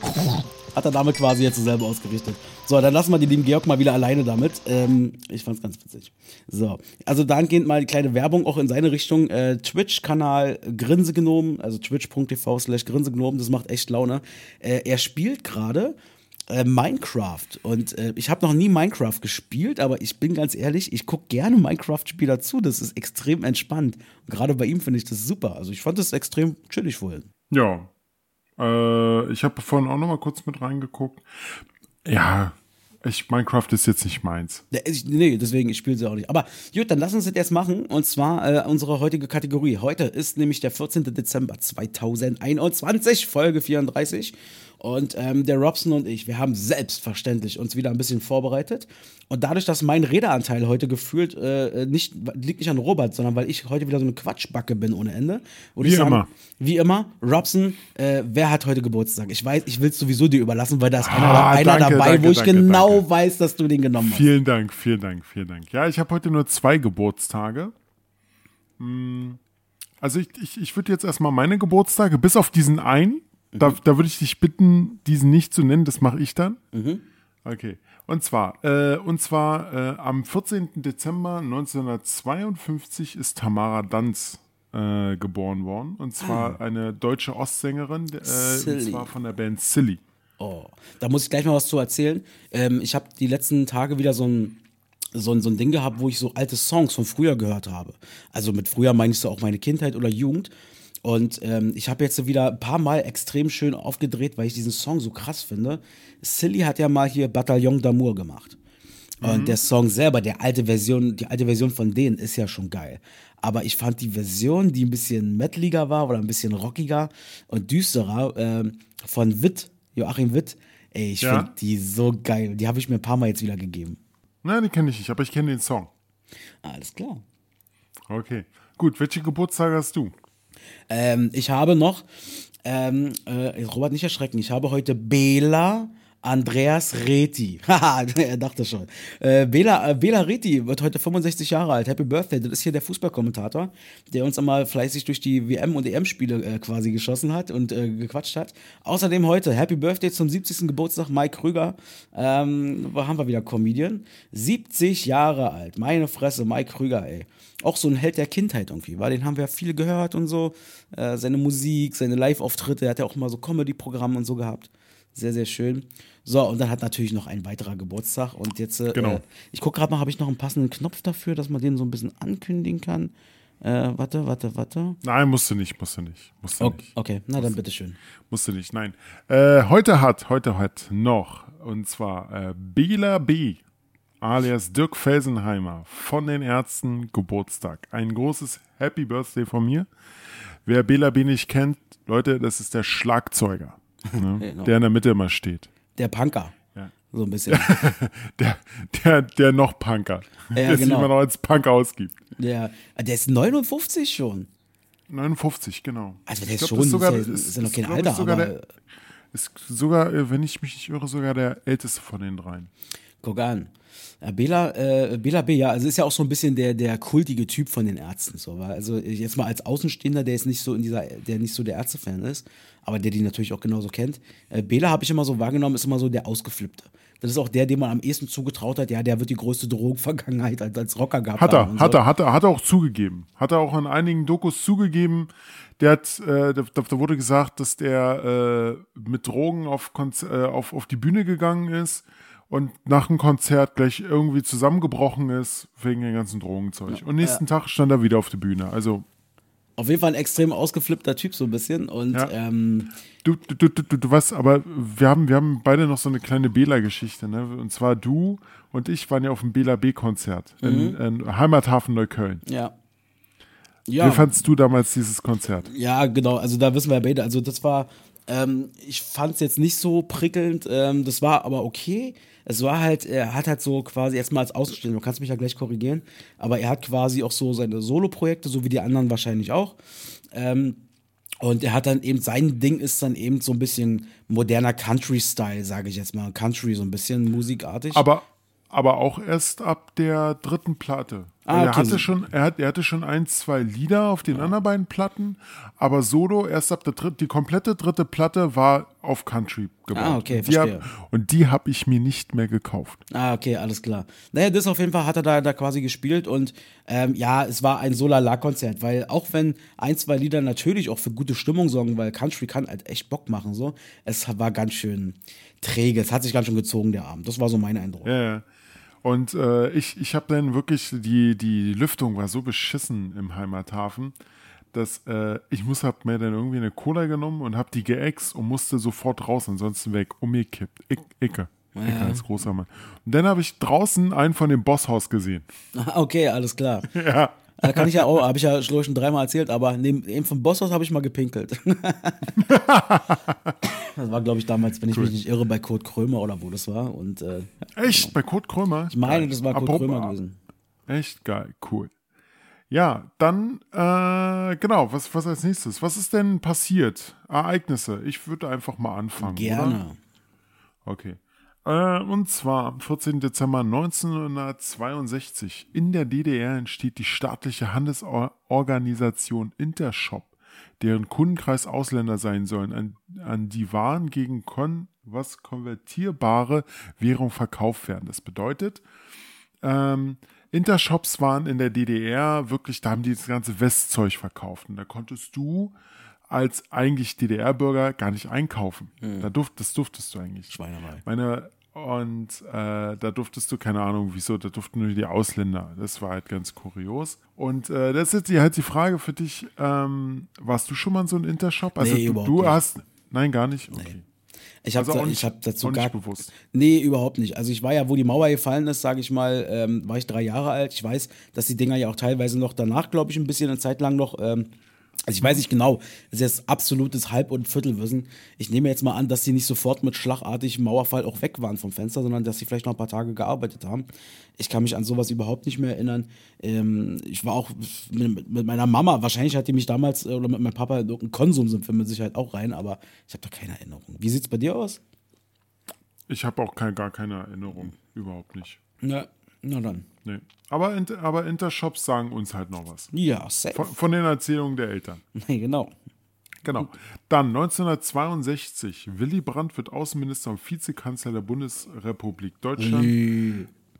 Hat er damit quasi jetzt selber ausgerichtet. So, dann lassen wir den lieben Georg mal wieder alleine damit. Ähm, ich fand's ganz witzig. So, also dahingehend mal die kleine Werbung auch in seine Richtung. Äh, Twitch-Kanal Grinsegnom, also twitch.tv slash Grinsegnom, das macht echt Laune. Äh, er spielt gerade äh, Minecraft und äh, ich habe noch nie Minecraft gespielt, aber ich bin ganz ehrlich, ich gucke gerne Minecraft-Spieler zu. Das ist extrem entspannt. Gerade bei ihm finde ich das super. Also ich fand das extrem chillig vorhin. Ja. Äh, ich habe vorhin auch noch mal kurz mit reingeguckt. Ja, ich, Minecraft ist jetzt nicht meins. Ich, nee, deswegen, ich spiele sie auch nicht. Aber gut, dann lass uns das jetzt machen. Und zwar äh, unsere heutige Kategorie. Heute ist nämlich der 14. Dezember 2021, Folge 34. Und ähm, der Robson und ich, wir haben selbstverständlich uns wieder ein bisschen vorbereitet. Und dadurch, dass mein Redeanteil heute gefühlt äh, nicht liegt nicht an Robert, sondern weil ich heute wieder so eine Quatschbacke bin ohne Ende. würde Wie immer. Wie immer, Robson, äh, wer hat heute Geburtstag? Ich weiß, ich will es sowieso dir überlassen, weil da ist einer, Ah, einer danke, dabei, danke, wo ich danke, genau weiß, dass du den genommen hast. Vielen Dank, vielen Dank, vielen Dank. Ja, ich habe heute nur zwei Geburtstage. Hm, Also ich, ich, ich würde jetzt erstmal meine Geburtstage, bis auf diesen einen, Mhm. da würde ich dich bitten, diesen nicht zu nennen, das mache ich dann. Okay. Und zwar, äh, und zwar äh, am 14. Dezember 1952 ist Tamara Danz äh, geboren worden. Und zwar eine deutsche Ostsängerin, äh, und Ah. Zwar von der Band Silly. Oh, da muss ich gleich mal was zu erzählen. Ähm, ich habe die letzten Tage wieder so ein, so, ein, so ein Ding gehabt, wo ich so alte Songs von früher gehört habe. Also mit früher meine ich so auch meine Kindheit oder Jugend. Und ähm, ich habe jetzt wieder ein paar Mal extrem schön aufgedreht, weil ich diesen Song so krass finde. Silly hat ja mal hier Bataillon d'Amour gemacht. Und der Song selber, der alte Version, die alte Version von denen ist ja schon geil. Aber ich fand die Version, die ein bisschen metaliger war oder ein bisschen rockiger und düsterer, ähm, von Witt, Joachim Witt, Ey, ich Ja? finde die so geil. Die habe ich mir ein paar Mal jetzt wieder gegeben. Nein, die kenne ich nicht, aber ich kenne den Song. Alles klar. Okay. Gut, welche Geburtstage hast du? Ähm, ich habe noch, ähm, äh, Robert, nicht erschrecken, ich habe heute Bela Andreas Reti. Haha, er dachte schon. Äh, Bela, äh, Bela Reti wird heute 65 Jahre alt. Happy Birthday. Das ist hier der Fußballkommentator, der uns einmal fleißig durch die WM- und EM-Spiele äh, quasi geschossen hat und äh, gequatscht hat. Außerdem heute Happy Birthday zum 70. Geburtstag Mike Krüger. Ähm, wo haben wir wieder Comedian. 70 Jahre alt. Meine Fresse, Mike Krüger, ey. Auch so ein Held der Kindheit irgendwie, weil den haben wir viel gehört und so. Äh, seine Musik, seine Live-Auftritte, er hat ja auch mal so Comedy-Programme und so gehabt. Sehr, sehr schön. So, und dann hat natürlich noch ein weiterer Geburtstag. Und jetzt, äh, Genau. ich gucke gerade mal, habe ich noch einen passenden Knopf dafür, dass man den so ein bisschen ankündigen kann. Äh, warte, warte, warte. Nein, musst du nicht, musst du nicht. Musst du Okay, nicht. okay. na dann bitteschön. Musst du nicht, nein. Äh, heute hat, heute hat noch, und zwar äh, Bela B., alias Dirk Felsenheimer von den Ärzten Geburtstag. Ein großes Happy Birthday von mir. Wer Bela B. nicht kennt, Leute, das ist der Schlagzeuger, ne, Genau. der in der Mitte immer steht. Der Punker. Ja. So ein bisschen. Der, der, der noch Punker, der sich genau. immer noch als Punk ausgibt. der, der ist 59 schon. 59, genau. Also der ist glaub, schon, ist, sogar- ja, ist ja noch kein Alter, sogar aber der, ist sogar, äh, wenn ich mich nicht irre, sogar der älteste von den dreien. Guck an. Ja, Bela, äh, Bela B, ja, also ist ja auch so ein bisschen der, der kultige Typ von den Ärzten. So, weil, also jetzt mal als Außenstehender, der jetzt nicht so in dieser, der nicht so der Ärzte-Fan ist, aber der die natürlich auch genauso kennt. Äh, Bela habe ich immer so wahrgenommen, ist immer so der Ausgeflippte. Das ist auch der, dem man am ehesten zugetraut hat, ja, der wird die größte Drogenvergangenheit als, als Rocker gehabt Hat haben er, und hat so. er, hat er, hat er auch zugegeben. Hat er auch in einigen Dokus zugegeben. Der hat, äh, da, da wurde gesagt, dass der äh, mit Drogen auf, äh, auf, auf die Bühne gegangen ist und nach dem Konzert gleich irgendwie zusammengebrochen ist wegen den ganzen Drogenzeug. und nächsten Tag stand er wieder auf der Bühne. Also Auf jeden Fall ein extrem ausgeflippter Typ, so ein bisschen. Und Ja. ähm, Du, du, du, du, du weißt, aber wir haben, wir haben beide noch so eine kleine Bela-Geschichte, ne? Und zwar du und ich waren ja auf dem Bela B-Konzert in, in Heimathafen Neukölln. ja. Wie Ja. fandst du damals dieses Konzert? Ja, genau. Also da wissen wir ja beide. Also das war, ähm, ich fand es jetzt nicht so prickelnd. Ähm, das war aber okay. Es war halt, er hat halt so quasi jetzt mal als Außenstehender, du kannst mich ja gleich korrigieren, aber er hat quasi auch so seine Solo-Projekte, so wie die anderen wahrscheinlich auch. Ähm, und er hat dann eben, sein Ding ist dann eben so ein bisschen moderner Country-Style, sage ich jetzt mal. Country, so ein bisschen musikartig. Aber, aber auch erst ab der dritten Platte. Ah, er, okay. hatte schon, er, hat, er hatte schon ein, zwei Lieder auf den anderen beiden Platten, aber Solo erst ab der dritten, die komplette dritte Platte war auf Country gebaut. Ah, okay, und die verstehe. hab, und die habe ich mir nicht mehr gekauft. Ah, okay, alles klar. Naja, das auf jeden Fall hat er da, da quasi gespielt und ähm, ja, es war ein Solala-Konzert, weil auch wenn ein, zwei Lieder natürlich auch für gute Stimmung sorgen, weil Country kann halt echt Bock machen, so, es war ganz schön träge, es hat sich ganz schön gezogen, der Abend. Das war so mein Eindruck. Ja, ja. Und äh, ich, ich habe dann wirklich, die, die Lüftung war so beschissen im Heimathafen, dass äh, ich muss hab mir dann irgendwie eine Cola genommen und habe die geäxt und musste sofort raus, ansonsten weg, umgekippt. Ich, Icke. Icke als großer Mann. Und dann habe ich draußen einen von dem Bosshaus gesehen. Okay, alles klar. Ja. Da kann ich ja auch, habe ich ja ich, schon dreimal erzählt, aber neben, eben vom Bosshaus habe ich mal gepinkelt. das war, glaube ich, damals, wenn ich mich nicht irre, bei Kurt Krömer oder wo das war. Und äh, Echt? Bei Kurt Krömer? ich meine, das war Kurt Apropos- Krömer gewesen. Echt geil, cool. Ja, dann, äh, genau, was, was als nächstes? Was ist denn passiert? Ereignisse. Ich würde einfach mal anfangen. Oder? Gerne. Okay. Äh, und zwar am 14. Dezember 1962 in der DDR entsteht die staatliche Handelsorganisation Intershop, deren Kundenkreis Ausländer sein sollen, an, an die Waren gegen kon was konvertierbare Währung verkauft werden. Das bedeutet, ähm, Intershops waren in der DDR wirklich, da haben die das ganze Westzeug verkauft. Und da konntest du als eigentlich DDR-Bürger gar nicht einkaufen. Da durft, das durftest du eigentlich. Schweinerei. Meine, und äh, da durftest du, keine Ahnung, wieso, da durften nur die Ausländer. Das war halt ganz kurios. Und äh, das ist jetzt die, halt die Frage für dich, ähm, warst du schon mal in so einem Intershop? Also Nee, du, du nicht. hast, nein, gar nicht? Okay. Ich habe Also ich hab dazu auch gar nicht bewusst. Nee, überhaupt nicht. Also ich war ja, wo die Mauer gefallen ist, sage ich mal, ähm, war ich drei Jahre alt. Ich weiß, dass die Dinger ja auch teilweise noch danach, glaube ich, ein bisschen eine Zeit lang noch ähm, Also ich weiß nicht genau, das ist jetzt absolutes Halb- und Viertelwissen. Ich nehme jetzt mal an, dass sie nicht sofort mit schlagartigem Mauerfall auch weg waren vom Fenster, sondern dass sie vielleicht noch ein paar Tage gearbeitet haben. Ich kann mich an sowas überhaupt nicht mehr erinnern. Ähm, ich war auch mit, mit meiner Mama, wahrscheinlich hat die mich damals, äh, oder mit meinem Papa in irgendeinen Konsum sind wir mit Sicherheit auch rein, aber ich habe da keine Erinnerung. Wie sieht's bei dir aus? Ich habe auch kein, gar keine Erinnerung. Überhaupt nicht. Ja, na dann. Nee. Aber, aber Intershops sagen uns halt noch was. Ja, safe. Von, von den Erzählungen der Eltern. Nee, genau. Genau. Dann 1962. Willy Brandt wird Außenminister und Vizekanzler der Bundesrepublik Deutschland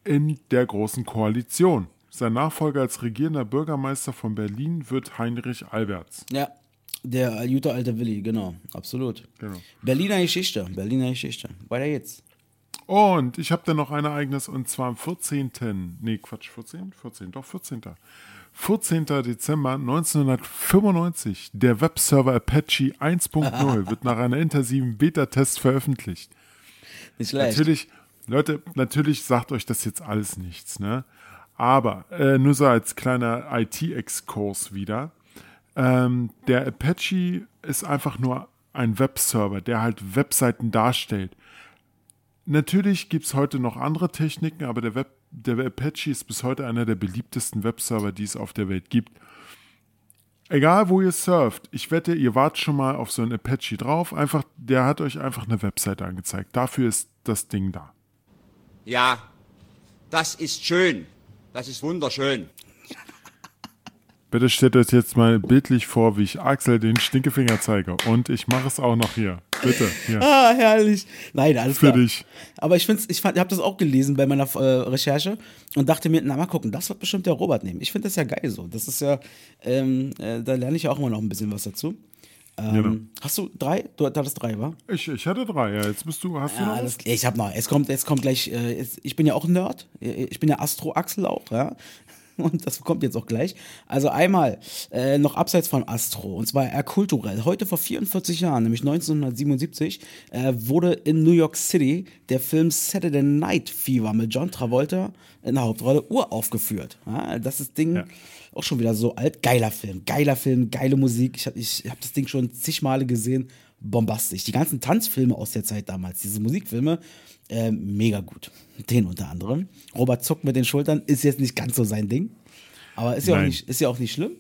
in der Großen Koalition. Sein Nachfolger als regierender Bürgermeister von Berlin wird Heinrich Alberts. Ja, der gute alte Willi, genau, absolut. Genau. Berliner Geschichte, Berliner Geschichte. Weiter jetzt. Und ich habe dann noch ein Ereignis und zwar am 14. Nee, Quatsch, 14? 14, doch 14. 14. Dezember 1995. Der Webserver Apache 1.0 wird nach einer intensiven Beta-Test veröffentlicht. Nicht schlecht. Natürlich, Leute, natürlich sagt euch das jetzt alles nichts, ne? Aber äh, nur so als kleiner IT-Exkurs wieder. Ähm, der Apache ist einfach nur ein Webserver, der halt Webseiten darstellt. Natürlich gibt es heute noch andere Techniken, aber der, Web, der Apache ist bis heute einer der beliebtesten Webserver, die es auf der Welt gibt. Egal wo ihr surft, ich wette, ihr wart schon mal auf so einen Apache drauf. Einfach, der hat euch einfach eine Webseite angezeigt. Dafür ist das Ding da. Ja, das ist schön. Das ist wunderschön. Bitte stellt euch jetzt mal bildlich vor, wie ich Axel den Stinkefinger zeige. Und ich mache es auch noch hier. Bitte, hier. Ah, herrlich. Nein, alles Für klar. dich. Aber ich finde, ich, ich habe das auch gelesen bei meiner äh, Recherche und dachte mir, na mal gucken, das wird bestimmt der Robert nehmen. Ich finde das ja geil so. Das ist ja, ähm, äh, da lerne ich ja auch immer noch ein bisschen was dazu. Ähm, Genau. Hast du drei? Du hattest drei, wa? Ich, ich hatte drei, ja. Jetzt bist du, hast du Ja, noch alles, ich habe noch. Es kommt, es kommt gleich. Äh, es, ich bin ja auch ein Nerd. Ich bin ja Astro-Axel auch, ja. Und das kommt jetzt auch gleich. Also einmal äh, noch abseits von Astro, und zwar eher kulturell. Heute vor 44 Jahren, nämlich 1977, äh, wurde in New York City der Film Saturday Night Fever mit John Travolta in der Hauptrolle uraufgeführt. Ja, das ist Ding Ja. auch schon wieder so alt. Geiler Film, geiler Film, geile Musik. Ich habe ich hab das Ding schon zig Male gesehen. Bombastisch. Die ganzen Tanzfilme aus der Zeit damals, diese Musikfilme, äh, mega gut. Den unter anderem. Robert zuckt mit den Schultern, ist jetzt nicht ganz so sein Ding. Aber ist ja, auch nicht, ist ja auch nicht schlimm.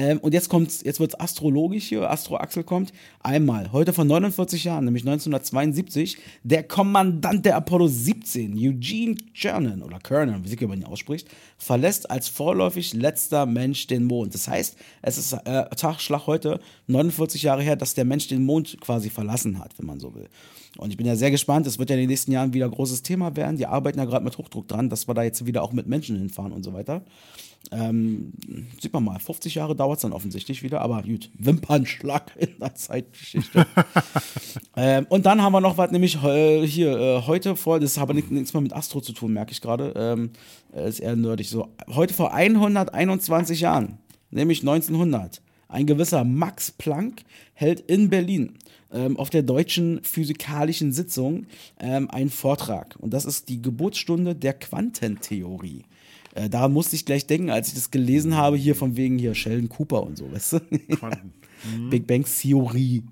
Ähm, und jetzt kommt's, jetzt wird's astrologisch hier. Astro Axel kommt. Einmal, heute vor 49 Jahren, nämlich 1972, der Kommandant der Apollo 17, Eugene Cernan, oder Kernan, wie sich über ihn ausspricht, verlässt als vorläufig letzter Mensch den Mond. Das heißt, es ist äh, Tagschlag heute, 49 Jahre her, dass der Mensch den Mond quasi verlassen hat, wenn man so will. Und ich bin ja sehr gespannt, es wird ja in den nächsten Jahren wieder großes Thema werden. Die arbeiten ja gerade mit Hochdruck dran, dass wir da jetzt wieder auch mit Menschen hinfahren und so weiter. Ähm, sieht man mal, 50 Jahre dauert es dann offensichtlich wieder, aber gut, Wimpernschlag in der Zeitgeschichte. ähm, und dann haben wir noch was, nämlich äh, hier äh, heute vor, das hat aber nichts, mehr mit Astro zu tun, merke ich gerade. Ähm, äh, ist eher nerdig so. Heute vor 121 Jahren, nämlich 1900, ein gewisser Max Planck hält in Berlin ähm, auf der deutschen physikalischen Sitzung ähm, einen Vortrag. Und das ist die Geburtsstunde der Quantentheorie. Äh, daran musste ich gleich denken, als ich das gelesen habe, hier von wegen hier Sheldon Cooper und so, weißt du? Quanten. Big Bang Theorie.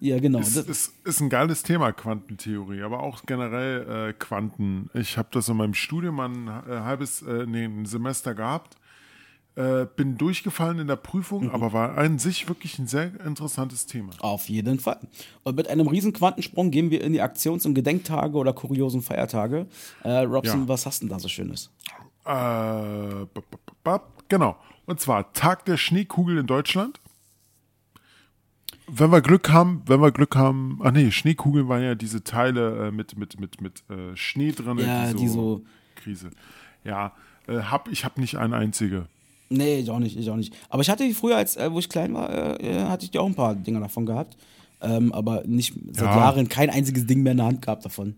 Ja, genau. Ist, Das, ist, ist ein geiles Thema, Quantentheorie, aber auch generell äh, Quanten. Ich habe das in meinem Studium mal ein äh, halbes, äh, nee, ein Semester gehabt. Äh, bin durchgefallen in der Prüfung, Mhm. aber war an sich wirklich ein sehr interessantes Thema. Auf jeden Fall. Und mit einem riesen Quantensprung gehen wir in die Aktions- und Gedenktage oder kuriosen Feiertage. Äh, Robson, Ja. was hast du denn da so Schönes? Äh, genau. Und zwar Tag der Schneekugel in Deutschland. Wenn wir Glück haben, wenn wir Glück haben, ach nee, Schneekugeln waren ja diese Teile äh, mit, mit, mit, mit äh, Schnee drin. Ja, die so- Krise. Ja, äh, hab, ich habe nicht eine einzige. Nee, ich auch nicht, ich auch nicht. Aber ich hatte die früher, als äh, wo ich klein war, äh, äh, hatte ich die auch ein paar Dinger davon gehabt. Ähm, aber nicht seit Ja. Jahren kein einziges Ding mehr in der Hand gehabt davon.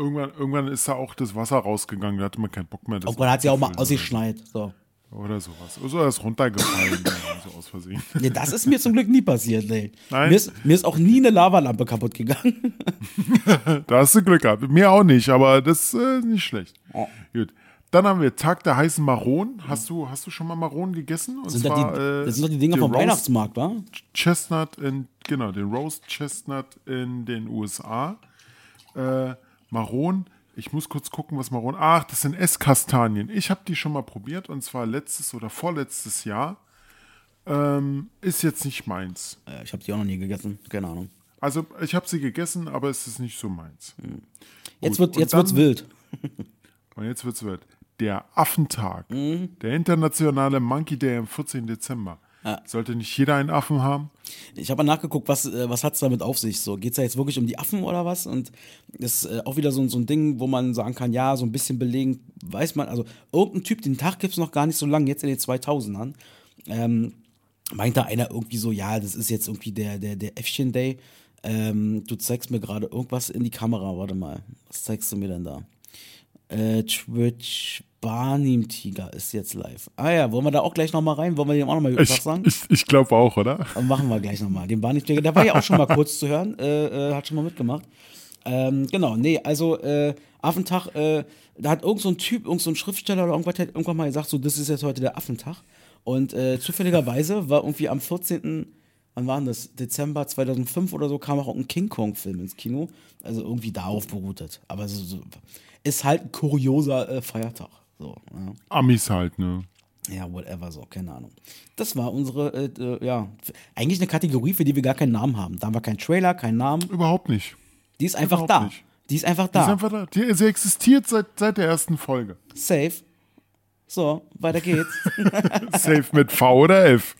Irgendwann, irgendwann ist da auch das Wasser rausgegangen, da hatte man keinen Bock mehr. Das man hat sie auch mal ausgeschneit. So. Oder sowas. Oder ist runtergefallen, so aus Versehen. Nee, das ist mir zum Glück nie passiert, nee. Nein? Mir ist, mir ist auch nie eine Lavalampe kaputt gegangen. Da hast du Glück gehabt. Mir auch nicht, aber das ist äh, nicht schlecht. Oh. Gut. Dann haben wir Tag der heißen Maronen. Hast du, hast du schon mal Maronen gegessen? Und Sind das, die, äh, das sind doch die Dinger vom Roast Weihnachtsmarkt, wa? Chestnut in, genau, den Roast Chestnut in den USA. Äh, Maronen, ich muss kurz gucken, was Maronen. Ach, das sind Esskastanien. Ich habe die schon mal probiert und zwar letztes oder vorletztes Jahr. Ähm, ist jetzt nicht meins. Äh, Ich habe die auch noch nie gegessen, keine Ahnung. Also ich habe sie gegessen, aber es ist nicht so meins. Jetzt, Gut, wird, jetzt wird's dann- wild. Und jetzt wird's wild. Der Affentag. Mhm. Der internationale Monkey Day am 14. Dezember. Sollte nicht jeder einen Affen haben? Ich habe mal nachgeguckt, was, äh, was hat's damit auf sich? So, geht's da jetzt wirklich um die Affen oder was? Und das ist äh, auch wieder so, ein- so ein Ding, wo man sagen kann, ja, so ein bisschen belegen, weiß man, also irgendein Typ, den Tag gibt's noch gar nicht so lange, jetzt in den 2000ern, ähm, meinte einer irgendwie so, ja, das ist jetzt irgendwie der, der, der Äffchen-Day. Ähm, du zeigst mir gerade irgendwas in die Kamera, warte mal. Was zeigst du mir denn da? Äh, Twitch Barnim Tiger ist jetzt live. Ah ja, wollen wir da auch gleich nochmal rein? Wollen wir dem auch nochmal was sagen? ich, ich glaube auch, oder? Machen wir gleich nochmal. Den Barney Tiger, der war ja auch schon mal kurz zu hören, äh, äh, hat schon mal mitgemacht. Ähm, genau, nee, also äh, Affentag, äh, da hat irgend so ein Typ, irgend so ein Schriftsteller oder irgendwas hat irgendwann mal gesagt, so, das ist jetzt heute der Affentag. Und äh, zufälligerweise war irgendwie am 14. Wann war denn das? Dezember 2005 oder so kam auch ein King Kong-Film ins Kino. Also irgendwie darauf beruht das. Aber so, so, ist halt ein kurioser äh, Feiertag. So, ja. Amis halt, ne? Ja, whatever, so, keine Ahnung. Das war unsere, äh, äh, ja, eigentlich eine Kategorie, für die wir gar keinen Namen haben. Da haben wir keinen Trailer, keinen Namen. Überhaupt nicht. Die ist einfach Überhaupt da. nicht. Die ist einfach Die da. ist einfach da. Die, sie existiert seit, seit der ersten Folge. Safe. So, weiter geht's. Safe mit V oder F.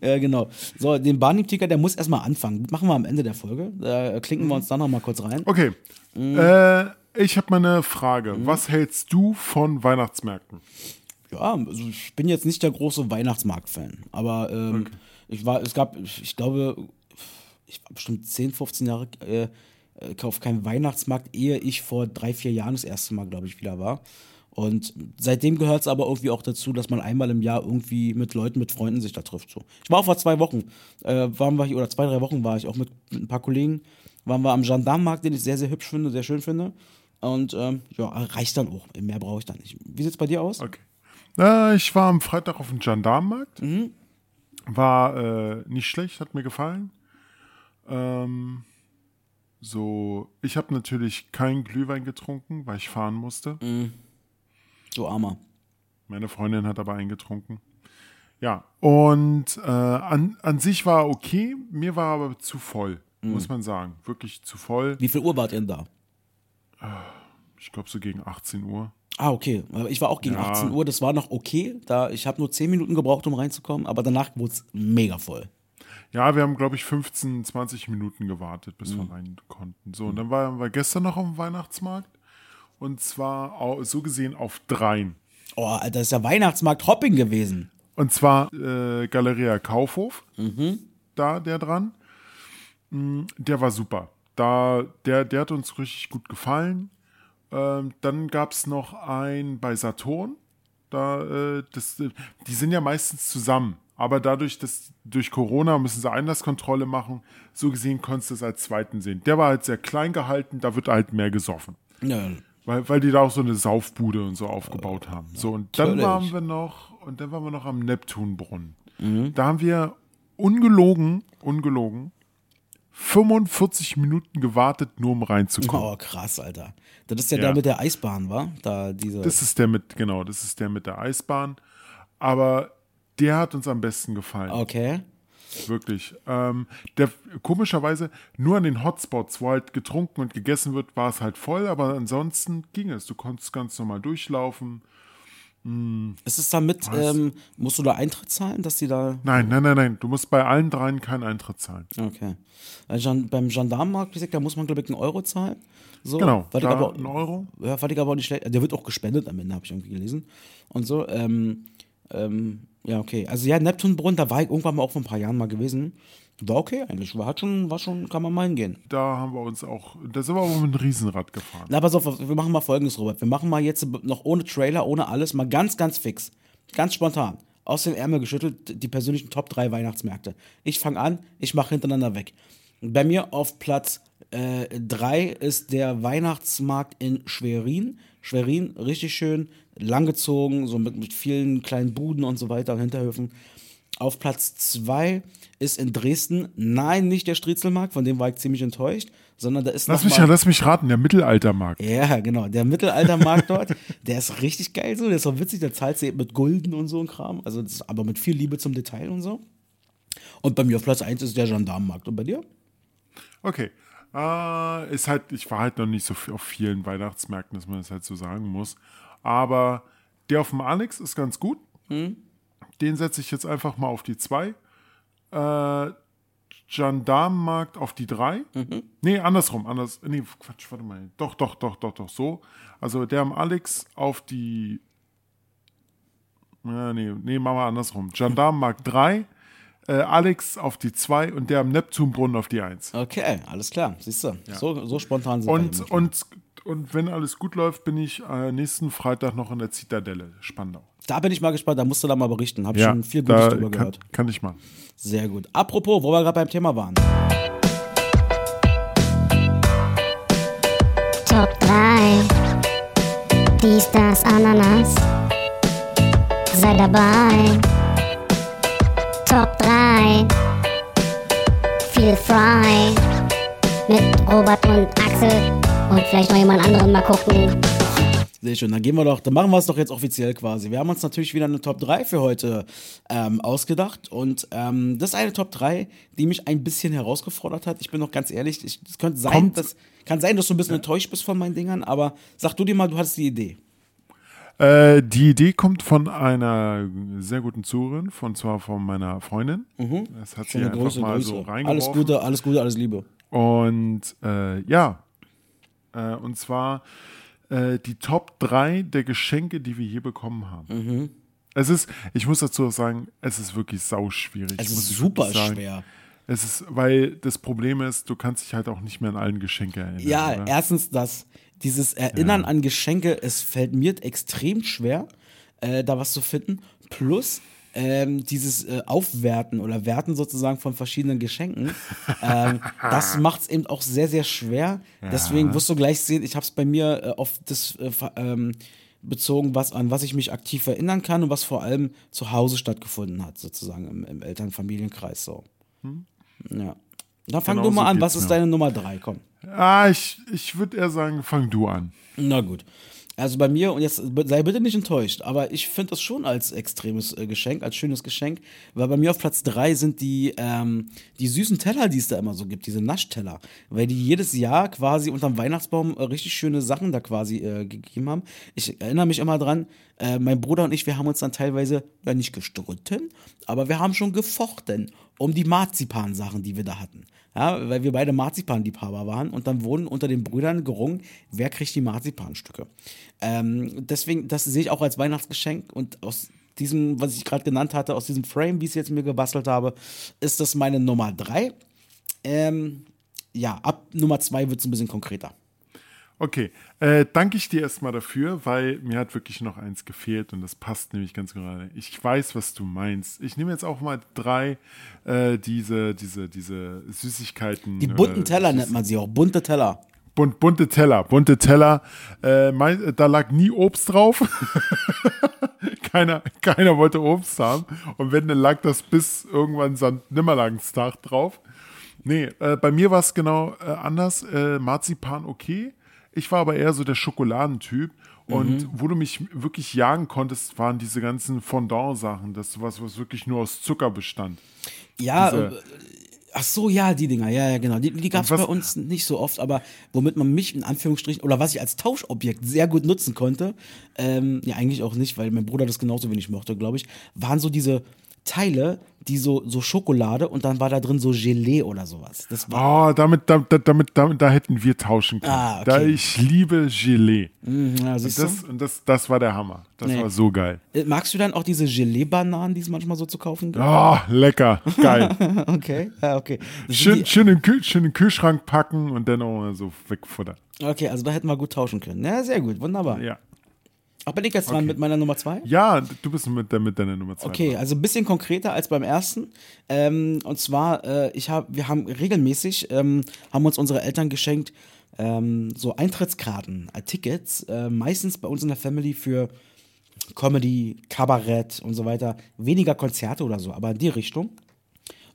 ja, genau. So, den Barney-Ticker, der muss erstmal anfangen. Machen wir am Ende der Folge. Da klinken wir uns dann noch mal kurz rein. Okay. Mhm. Äh, ich habe mal eine Frage. Was hältst du von Weihnachtsmärkten? Ja, also ich bin jetzt nicht der große Weihnachtsmarkt-Fan, aber ähm, ich war, es gab, ich glaube, ich war bestimmt 10, 15 Jahre äh, äh, auf keinem Weihnachtsmarkt, ehe ich vor drei, vier Jahren das erste Mal, glaube ich, wieder war. Und seitdem gehört es aber irgendwie auch dazu, dass man einmal im Jahr irgendwie mit Leuten, mit Freunden sich da trifft. So. Ich war auch vor zwei Wochen, äh, waren wir hier, oder zwei, drei Wochen war ich auch mit, mit ein paar Kollegen, waren wir am Gendarmenmarkt, den ich sehr, sehr hübsch finde, sehr schön finde. Und ähm, ja, reicht dann auch. Mehr brauche ich dann nicht. Wie sieht's bei dir aus? Okay. Äh, ich war am Freitag auf dem Gendarmenmarkt. War äh, nicht schlecht, hat mir gefallen. Ähm, so, ich habe natürlich keinen Glühwein getrunken, weil ich fahren musste. Du Armer. Meine Freundin hat aber einen getrunken. Ja, und äh, an, an sich war okay, mir war aber zu voll, muss man sagen. Wirklich zu voll. Wie viel Uhr wart ihr denn da? Ich glaube so gegen 18 Uhr. Ah, okay. Ich war auch gegen Ja. 18 Uhr, das war noch okay. Da, ich habe nur 10 Minuten gebraucht, um reinzukommen, aber danach wurde es mega voll. Ja, wir haben, glaube ich, 15, 20 Minuten gewartet, bis wir rein konnten. So, und dann waren wir gestern noch auf dem Weihnachtsmarkt. Und zwar so gesehen auf dreien. Oh, Alter, das ist ja Weihnachtsmarkt Hopping gewesen. Und zwar äh, Galeria Kaufhof, da der dran. Mm, Der war super. Da, der, der hat uns richtig gut gefallen. Ähm, dann gab es noch ein bei Saturn. Da, äh, das, äh, die sind ja meistens zusammen. Aber dadurch, dass durch Corona müssen sie Einlasskontrolle machen, so gesehen konntest du es als zweiten sehen. Der war halt sehr klein gehalten, da wird halt mehr gesoffen. Ja, Weil, weil die da auch so eine Saufbude und so aufgebaut haben. So, und dann Natürlich. waren wir noch, und dann waren wir noch am Neptunbrunnen. Da haben wir ungelogen, ungelogen, 45 Minuten gewartet, nur um reinzukommen. Oh, krass, Alter. Das ist ja, Ja. der mit der Eisbahn, war? Da diese. Das ist der mit, genau, das ist der mit der Eisbahn. Aber der hat uns am besten gefallen. okay. Wirklich. Ähm, der, komischerweise, nur an den Hotspots, wo halt getrunken und gegessen wird, war es halt voll, aber ansonsten ging es. Du konntest ganz normal durchlaufen. Ist es damit, ähm, musst du da Eintritt zahlen, dass die da. Nein, nein, nein, nein. Du musst bei allen dreien keinen Eintritt zahlen. Okay. Gen beim Gendarmenmarkt, wie gesagt, da muss man, glaube ich, einen Euro zahlen. So, Genau, Fand aber, ein Euro. Ja, fand ich aber auch nicht schlecht. Der wird auch gespendet am Ende, habe ich irgendwie gelesen. Und so. Ähm, ähm, ja, okay. Also ja, Neptunbrunnen, da war ich irgendwann mal auch vor ein paar Jahren mal gewesen. War okay eigentlich. War, hat schon, war schon, kann man mal hingehen. Da haben wir uns auch, da sind wir auch mit einem Riesenrad gefahren. Na, pass auf, wir machen mal folgendes, Robert. Wir machen mal jetzt noch ohne Trailer, ohne alles, mal ganz, ganz fix. Ganz spontan. Aus dem Ärmel geschüttelt, die persönlichen Top 3 Weihnachtsmärkte. Ich fange an, ich mache hintereinander weg. Bei mir auf Platz 3 ist der Weihnachtsmarkt in Schwerin. Schwerin, richtig schön, langgezogen, so mit, mit vielen kleinen Buden und so weiter und Hinterhöfen. Auf Platz 2 ist in Dresden, nein, nicht der Striezelmarkt, von dem war ich ziemlich enttäuscht, sondern da ist Lass noch mich, mal, lass mich raten, der Mittelaltermarkt. ja, genau. Der Mittelaltermarkt dort, der ist richtig geil so. Der ist auch witzig. Der zahlt sie mit Gulden und so ein Kram. Also, das aber mit viel Liebe zum Detail und so. Und bei mir auf Platz 1 ist der Gendarmenmarkt. Und bei dir? Okay. Äh, ist halt, ich war halt noch nicht so auf vielen Weihnachtsmärkten, dass man das halt so sagen muss. Aber der auf dem Alex ist ganz gut. Den setze ich jetzt einfach mal auf die 2. Äh, Gendarmenmarkt auf die 3. Nee, andersrum. Anders, nee, Quatsch, warte mal. Doch, doch, doch, doch, doch, so. Also der am Alex auf die. Ja, nee, nee, machen wir andersrum. Gendarmenmarkt 3. Äh, Alex auf die 2 und der am Neptunbrunnen auf die 1. Okay, alles klar. Siehst du, so, so spontan sind wir Und, und, und wenn alles gut läuft, bin ich äh, nächsten Freitag noch in der Zitadelle, Spandau. Da bin ich mal gespannt. Da musst du da mal berichten. Habe ich schon viel Gutes da drüber kann, gehört. kann ich machen. Sehr gut. Apropos, wo wir gerade beim Thema waren. Top 3. Dies, das, Ananas. Sei dabei. Top 3. Feel frei. Mit Robert und Axel. Und vielleicht noch jemand anderen mal gucken. Sehr schön. Dann gehen wir doch, dann machen wir es doch jetzt offiziell quasi. Wir haben uns natürlich wieder eine Top 3 für heute ähm, ausgedacht. Und ähm, das ist eine Top 3, die mich ein bisschen herausgefordert hat. Ich bin noch ganz ehrlich, ich, es könnte sein, Kommt- dass, kann sein, dass du ein bisschen enttäuscht bist von meinen Dingern, aber sag du dir mal, du hattest die Idee. Äh, die Idee kommt von einer sehr guten Zuhörerin, von zwar von meiner Freundin. Das hat sie Mhm. Schöne einfach Grüße, mal Grüße. so reingeworfen. alles Gute, alles Gute, alles Liebe. Und äh, ja, äh, und zwar äh, die Top 3 der Geschenke, die wir je bekommen haben. Mhm. Es ist, ich muss dazu auch sagen, es ist wirklich sauschwierig. Es ist super schwer. Es ist, weil das Problem ist, du kannst dich halt auch nicht mehr an allen Geschenke erinnern. Ja, oder? erstens das, dieses Erinnern an Geschenke, es fällt mir extrem schwer, äh, da was zu finden. Plus ähm, dieses äh, Aufwerten oder Werten sozusagen von verschiedenen Geschenken, ähm, das macht es eben auch sehr, sehr schwer. Deswegen wirst du gleich sehen, ich habe es bei mir äh, auf das äh, ähm, bezogen, was an was ich mich aktiv erinnern kann und was vor allem zu Hause stattgefunden hat, sozusagen im, im Elternfamilienkreis so. Ja. Dann fang Genau du mal so an, was ist mir. deine Nummer drei? Komm. Ah, ich, ich würde eher sagen, fang du an. Na gut. Also bei mir, und jetzt sei bitte nicht enttäuscht, aber ich finde das schon als extremes äh, Geschenk, als schönes Geschenk, weil bei mir auf Platz drei sind die, ähm, die süßen Teller, die es da immer so gibt, diese Naschteller, weil die jedes Jahr quasi unterm Weihnachtsbaum äh, richtig schöne Sachen da quasi äh, gegeben haben. Ich erinnere mich immer dran, äh, mein Bruder und ich, wir haben uns dann teilweise, ja nicht gestritten, aber wir haben schon gefochten um die Marzipan-Sachen, die wir da hatten. Ja, weil wir beide Marzipanliebhaber waren und dann wurden unter den Brüdern gerungen, wer kriegt die Marzipanstücke. Ähm, deswegen, das sehe ich auch als Weihnachtsgeschenk und aus diesem, was ich gerade genannt hatte, aus diesem Frame, wie ich es jetzt mir gebastelt habe, ist das meine Nummer drei. Ähm, ja, ab Nummer zwei wird es ein bisschen konkreter. Okay, äh, danke ich dir erstmal dafür, weil mir hat wirklich noch eins gefehlt und das passt nämlich ganz gerade. Ich weiß, was du meinst. Ich nehme jetzt auch mal drei äh, diese, diese, diese Süßigkeiten. Die bunten oder Teller Süß- nennt man sie auch, bunte Teller. Bunt, bunte Teller, bunte Teller. Äh, mein, da lag nie Obst drauf. keiner, keiner wollte Obst haben. Und wenn, dann lag das bis irgendwann St. Nimmerlangstag drauf. Nee, äh, bei mir war es genau äh, anders. Äh, Marzipan okay. Ich war aber eher so der Schokoladentyp. Und wo du mich wirklich jagen konntest, waren diese ganzen Fondant-Sachen. Das was, was wirklich nur aus Zucker bestand. Ja, Diese- äh, ach so, ja, die Dinger, ja, ja, genau. Die, die gab es bei uns nicht so oft, aber womit man mich in Anführungsstrichen, oder was ich als Tauschobjekt sehr gut nutzen konnte, ähm, ja, eigentlich auch nicht, weil mein Bruder das genauso wenig mochte, glaube ich, waren so diese Teile, die so, so Schokolade und dann war da drin so Gelee oder sowas. Das war, Oh, damit, da, da- damit, damit, da hätten wir tauschen können. Ah, okay. Da ich liebe Gelee. ja, Und das, und das, das war der Hammer. Das Nee. war so geil. Äh, Magst du dann auch diese Gelee-Bananen, die es manchmal so zu kaufen gibt? Oh, lecker. Geil. Okay, ja, okay. Das schön, schön, in den Kühl, schön in den Kühlschrank packen und dann auch mal so wegfuttern. Okay, also da hätten wir gut tauschen können. Ja, sehr gut, wunderbar. Ja. Ach, bin ich jetzt dran mit meiner Nummer zwei? Ja, du bist mit, der, mit deiner Nummer zwei. Okay, dran. also ein bisschen konkreter als beim ersten. Ähm, und zwar, äh, ich hab, wir haben regelmäßig, ähm, haben uns unsere Eltern geschenkt, ähm, so Eintrittskarten, äh, Tickets, äh, meistens bei uns in der Family für Comedy, Kabarett und so weiter. Weniger Konzerte oder so, aber in die Richtung.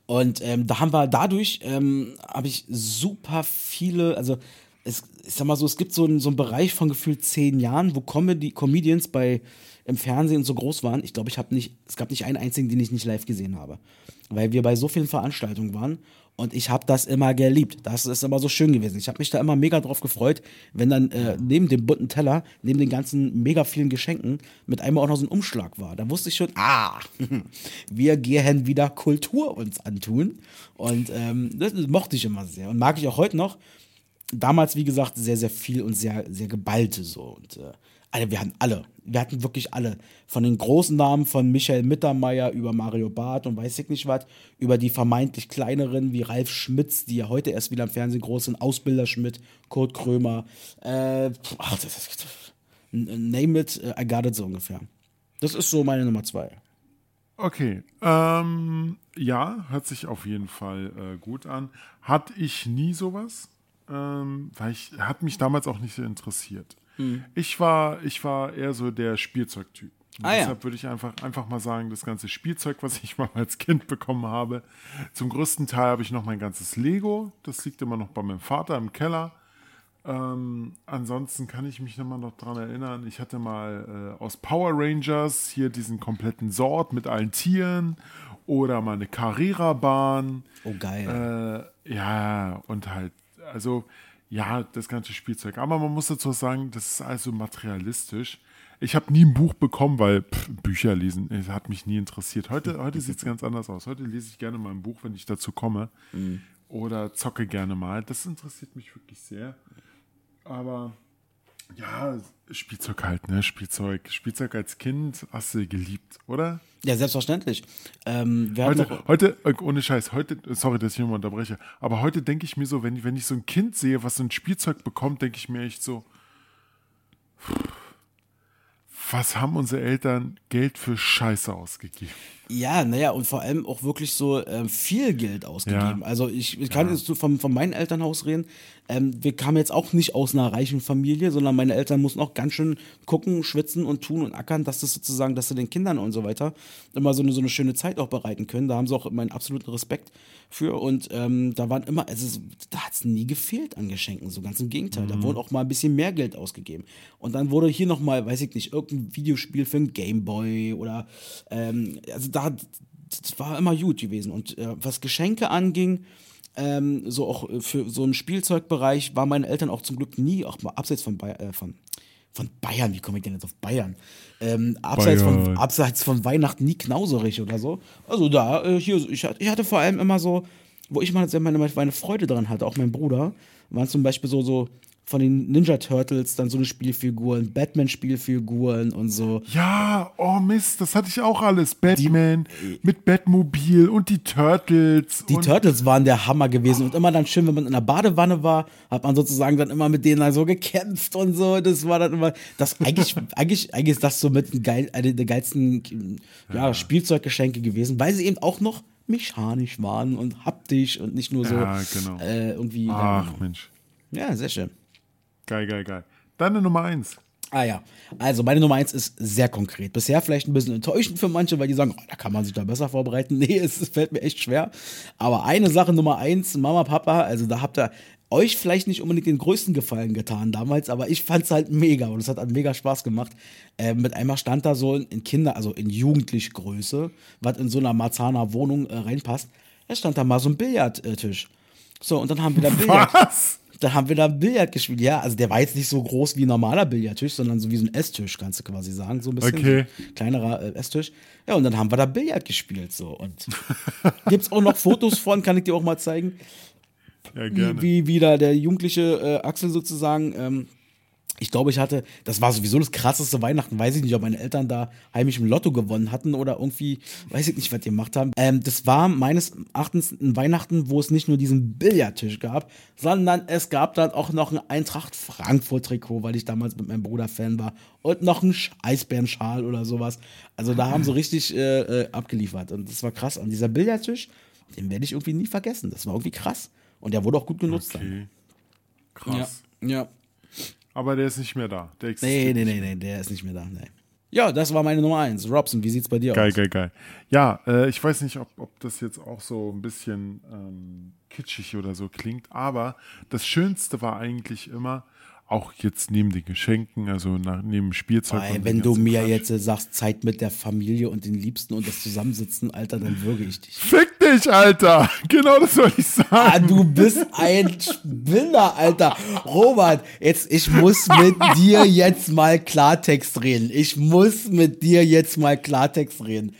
Und ähm, da haben wir dadurch, ähm, habe ich super viele, also es, ich sag mal so, es gibt so einen, so einen Bereich von gefühlt zehn Jahren, wo Comedy, Comedians bei im Fernsehen so groß waren. Ich glaube, ich habe nicht, es gab nicht einen einzigen, den ich nicht live gesehen habe. Weil wir bei so vielen Veranstaltungen waren und ich habe das immer geliebt. Das ist immer so schön gewesen. Ich habe mich da immer mega drauf gefreut, wenn dann äh, neben dem bunten Teller, neben den ganzen mega vielen Geschenken, mit einmal auch noch so ein Umschlag war. Da wusste ich schon, ah, wir gehen wieder Kultur uns antun. Und ähm, das, das mochte ich immer sehr und mag ich auch heute noch. Damals, wie gesagt, sehr, sehr viel und sehr, sehr geballte so. Und äh, also wir hatten alle, wir hatten wirklich alle. Von den großen Namen von Michael Mittermeier über Mario Barth und weiß ich nicht was, über die vermeintlich kleineren wie Ralf Schmitz, die ja heute erst wieder im Fernsehen groß sind, Ausbilder Schmidt, Kurt Krömer, äh, ach, das ist, name it, I got it so ungefähr. Das ist so meine Nummer zwei. Okay, ähm, ja, hört sich auf jeden Fall äh, gut an. Hatte ich nie sowas, ähm, weil ich, hat mich damals auch nicht so interessiert. Hm. Ich war, ich war eher so der Spielzeugtyp. Ah, ja. deshalb würde ich einfach, einfach mal sagen, das ganze Spielzeug, was ich mal als Kind bekommen habe, zum größten Teil habe ich noch mein ganzes Lego. Das liegt immer noch bei meinem Vater im Keller. Ähm, ansonsten kann ich mich immer noch dran erinnern, ich hatte mal äh, aus Power Rangers hier diesen kompletten Sort mit allen Tieren oder mal eine Carrera-Bahn. Oh, geil. Äh, ja, und halt, also, ja, das ganze Spielzeug. Aber man muss dazu sagen, das ist also materialistisch. Ich habe nie ein Buch bekommen, weil pff, Bücher lesen es hat mich nie interessiert. Heute, heute sieht es ganz anders aus. Heute lese ich gerne mal ein Buch, wenn ich dazu komme. Oder zocke gerne mal. Das interessiert mich wirklich sehr. Aber ja, Spielzeug halt, ne? Spielzeug. Spielzeug als Kind hast du geliebt, oder? Ja, selbstverständlich. Ähm, Heute, heute, äh, ohne Scheiß, heute, sorry, dass ich immer unterbreche, aber heute denke ich mir so, wenn, wenn ich so ein Kind sehe, was so ein Spielzeug bekommt, denke ich mir echt so, was haben unsere Eltern Geld für Scheiße ausgegeben? Ja, naja, und vor allem auch wirklich so ähm, viel Geld ausgegeben. Ja. Also ich, ich kann jetzt so von, meinem Elternhaus reden. Ähm, wir kamen jetzt auch nicht aus einer reichen Familie, sondern meine Eltern mussten auch ganz schön gucken, schwitzen und tun und ackern, dass das sozusagen, dass sie den Kindern und so weiter immer so eine, so eine schöne Zeit auch bereiten können. Da haben sie auch meinen absoluten Respekt für. Und ähm, da waren immer, also da hat es nie gefehlt an Geschenken, so ganz im Gegenteil. Da wurde auch mal ein bisschen mehr Geld ausgegeben. Und dann wurde hier nochmal, weiß ich nicht, irgendein Videospiel für einen Gameboy oder ähm, also da das war immer gut gewesen. Und äh, was Geschenke anging, ähm, so auch äh, für so einen Spielzeugbereich, waren meine Eltern auch zum Glück nie, auch mal abseits von, Bay äh, von, von Bayern, wie komme ich denn jetzt auf Bayern? Ähm, abseits, Von, Bayern. abseits von Weihnachten nie knauserig oder so. Also da, äh, hier, ich, hatte- ich hatte vor allem immer so, wo ich mal sehr meine, meine Freude dran hatte, auch mein Bruder, waren zum Beispiel so, so von den Ninja Turtles dann so eine Spielfiguren, Batman-Spielfiguren und so. Ja, oh Mist, das hatte ich auch alles. Batman mit Batmobil und die Turtles. Die Turtles waren der Hammer gewesen und immer dann schön, wenn man in der Badewanne war, hat man sozusagen dann immer mit denen dann so gekämpft und so. Das war dann immer, das eigentlich, eigentlich, eigentlich ist das so mit geil, eine der geilsten ja, Spielzeuggeschenke gewesen, weil sie eben auch noch mechanisch waren und haptisch und nicht nur so Ja, genau. äh, irgendwie. Ach Mensch, ja, sehr schön. Geil, geil, geil. Deine Nummer eins. Ah ja, also meine Nummer eins ist sehr konkret. Bisher vielleicht ein bisschen enttäuschend für manche, weil die sagen, oh, da kann man sich da besser vorbereiten. Nee, es, es fällt mir echt schwer. Aber eine Sache Nummer eins, Mama, Papa, also da habt ihr euch vielleicht nicht unbedingt den größten Gefallen getan damals, aber ich fand's halt mega und es hat halt mega Spaß gemacht. Äh, mit einmal stand da so in Kinder, also in jugendlich Größe, was in so einer Marzahner Wohnung äh, reinpasst. Es stand da mal so ein Billardtisch. So, und dann haben wir da Billard. Was? Da haben wir da Billard gespielt. Ja, also der war jetzt nicht so groß wie ein normaler Billardtisch, sondern so wie so ein Esstisch, kannst du quasi sagen. So ein bisschen Okay. kleinerer äh, Esstisch. Ja, und dann haben wir da Billard gespielt. So. Und gibt's auch noch Fotos von, kann ich dir auch mal zeigen, Ja, gerne. wie, wie da der jugendliche äh, Axel sozusagen ähm, Ich glaube, ich hatte, das war sowieso das krasseste Weihnachten. Weiß ich nicht, ob meine Eltern da heimisch im Lotto gewonnen hatten oder irgendwie, weiß ich nicht, was die gemacht haben. Ähm, das war meines Erachtens ein Weihnachten, wo es nicht nur diesen Billardtisch gab, sondern es gab dann auch noch ein Eintracht Frankfurt-Trikot, weil ich damals mit meinem Bruder Fan war. Und noch ein Eisbärenschal oder sowas. Also da haben sie richtig äh, äh, abgeliefert. Und das war krass. Und dieser Billardtisch, den werde ich irgendwie nie vergessen. Das war irgendwie krass. Und der wurde auch gut genutzt dann. Okay. Krass. Ja. ja. Aber der ist nicht mehr da. Der Nee, existiert nee, nee, nee, der ist nicht mehr da. Nee. Ja, das war meine Nummer eins. Robson, wie sieht's bei dir Geil, aus? geil, geil. Ja, äh, ich weiß nicht, ob, ob das jetzt auch so ein bisschen ähm, kitschig oder so klingt, aber das Schönste war eigentlich immer, auch jetzt neben den Geschenken, also nach, neben Spielzeug. Weil, wenn du mir Quatsch. jetzt äh, sagst, Zeit mit der Familie und den Liebsten und das Zusammensitzen, Alter, dann würge ich dich. Fick dich, Alter! Genau das wollte ich sagen. Ah, du bist ein Spinner, Alter. Robert, jetzt, ich muss mit dir jetzt mal Klartext reden. Ich muss mit dir jetzt mal Klartext reden.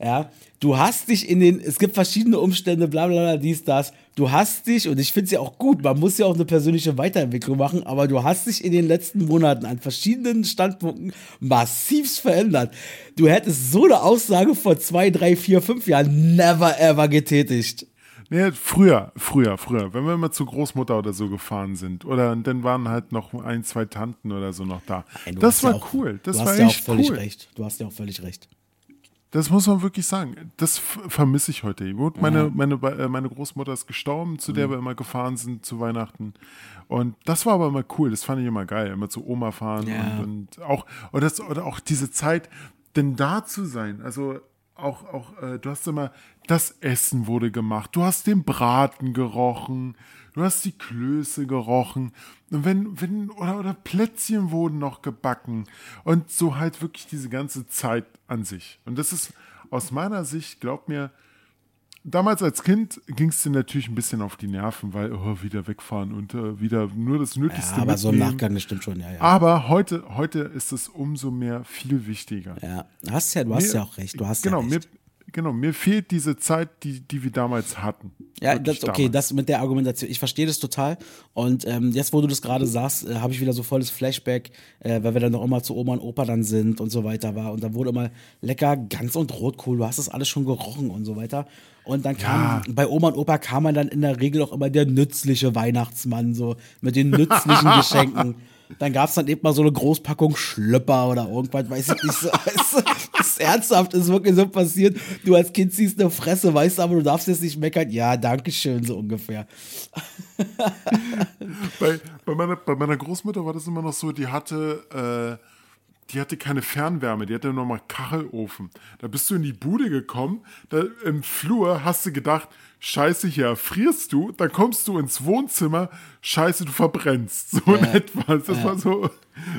Ja, du hast dich in den, es gibt verschiedene Umstände, bla bla bla, dies, das. Du hast dich, und ich finde es ja auch gut, man muss ja auch eine persönliche Weiterentwicklung machen, aber du hast dich in den letzten Monaten an verschiedenen Standpunkten massivst verändert. Du hättest so eine Aussage vor zwei, drei, vier, fünf Jahren never ever getätigt. Nee, früher, früher, früher. Wenn wir immer zur Großmutter oder so gefahren sind. Oder dann waren halt noch ein, zwei Tanten oder so noch da. Nein, das war ja auch, cool. Das du war hast ja auch völlig cool. recht. Du hast ja auch völlig recht. Das muss man wirklich sagen. Das vermisse ich heute. Gut, meine, meine, äh, meine Großmutter ist gestorben, zu Mhm. der wir immer gefahren sind zu Weihnachten. Und das war aber immer cool. Das fand ich immer geil. Immer zu Oma fahren Ja. und, und auch, oder, das, oder auch diese Zeit, denn da zu sein. Also auch, auch äh, du hast immer, das Essen wurde gemacht. Du hast den Braten gerochen. Du hast die Klöße gerochen. Und wenn, wenn, oder, oder Plätzchen wurden noch gebacken. Und so halt wirklich diese ganze Zeit an sich. Und das ist aus meiner Sicht, glaub mir, damals als Kind ging es dir natürlich ein bisschen auf die Nerven, weil oh, wieder wegfahren und äh, wieder nur das Nötigste Ja, aber so im mitnehmen. Nachgang, das stimmt schon, ja, ja. Aber heute, heute ist es umso mehr viel wichtiger. ja. Du hast ja, du hast Mir- ja auch recht. Du hast genau, ja recht. Mir, genau, mir fehlt diese Zeit, die, die wir damals hatten. Ja, das, okay, damals. das mit der Argumentation, ich verstehe das total. Und ähm, jetzt, wo du das gerade sagst, äh, habe ich wieder so volles Flashback, äh, weil wir dann noch immer zu Oma und Opa dann sind und so weiter war. Und da wurde immer lecker Gans und Rotkohl, du hast das alles schon gerochen und so weiter. Und dann kam, bei Oma und Opa kam man dann in der Regel auch immer der nützliche Weihnachtsmann, so mit den nützlichen Geschenken. Dann gab es dann eben mal so eine Großpackung Schlüpper oder irgendwas, weiß ich nicht. So, das ist ernsthaft, ist wirklich so passiert. Du als Kind siehst eine Fresse, weißt aber du darfst jetzt nicht meckern. Ja, danke schön, so ungefähr. bei, bei, meiner, bei meiner Großmutter war das immer noch so, die hatte, äh, die hatte keine Fernwärme, die hatte nur mal Kachelofen. Da bist du in die Bude gekommen, da im Flur hast du gedacht, scheiße, hier erfrierst du, dann kommst du ins Wohnzimmer, scheiße, du verbrennst. So in etwa. Das war so,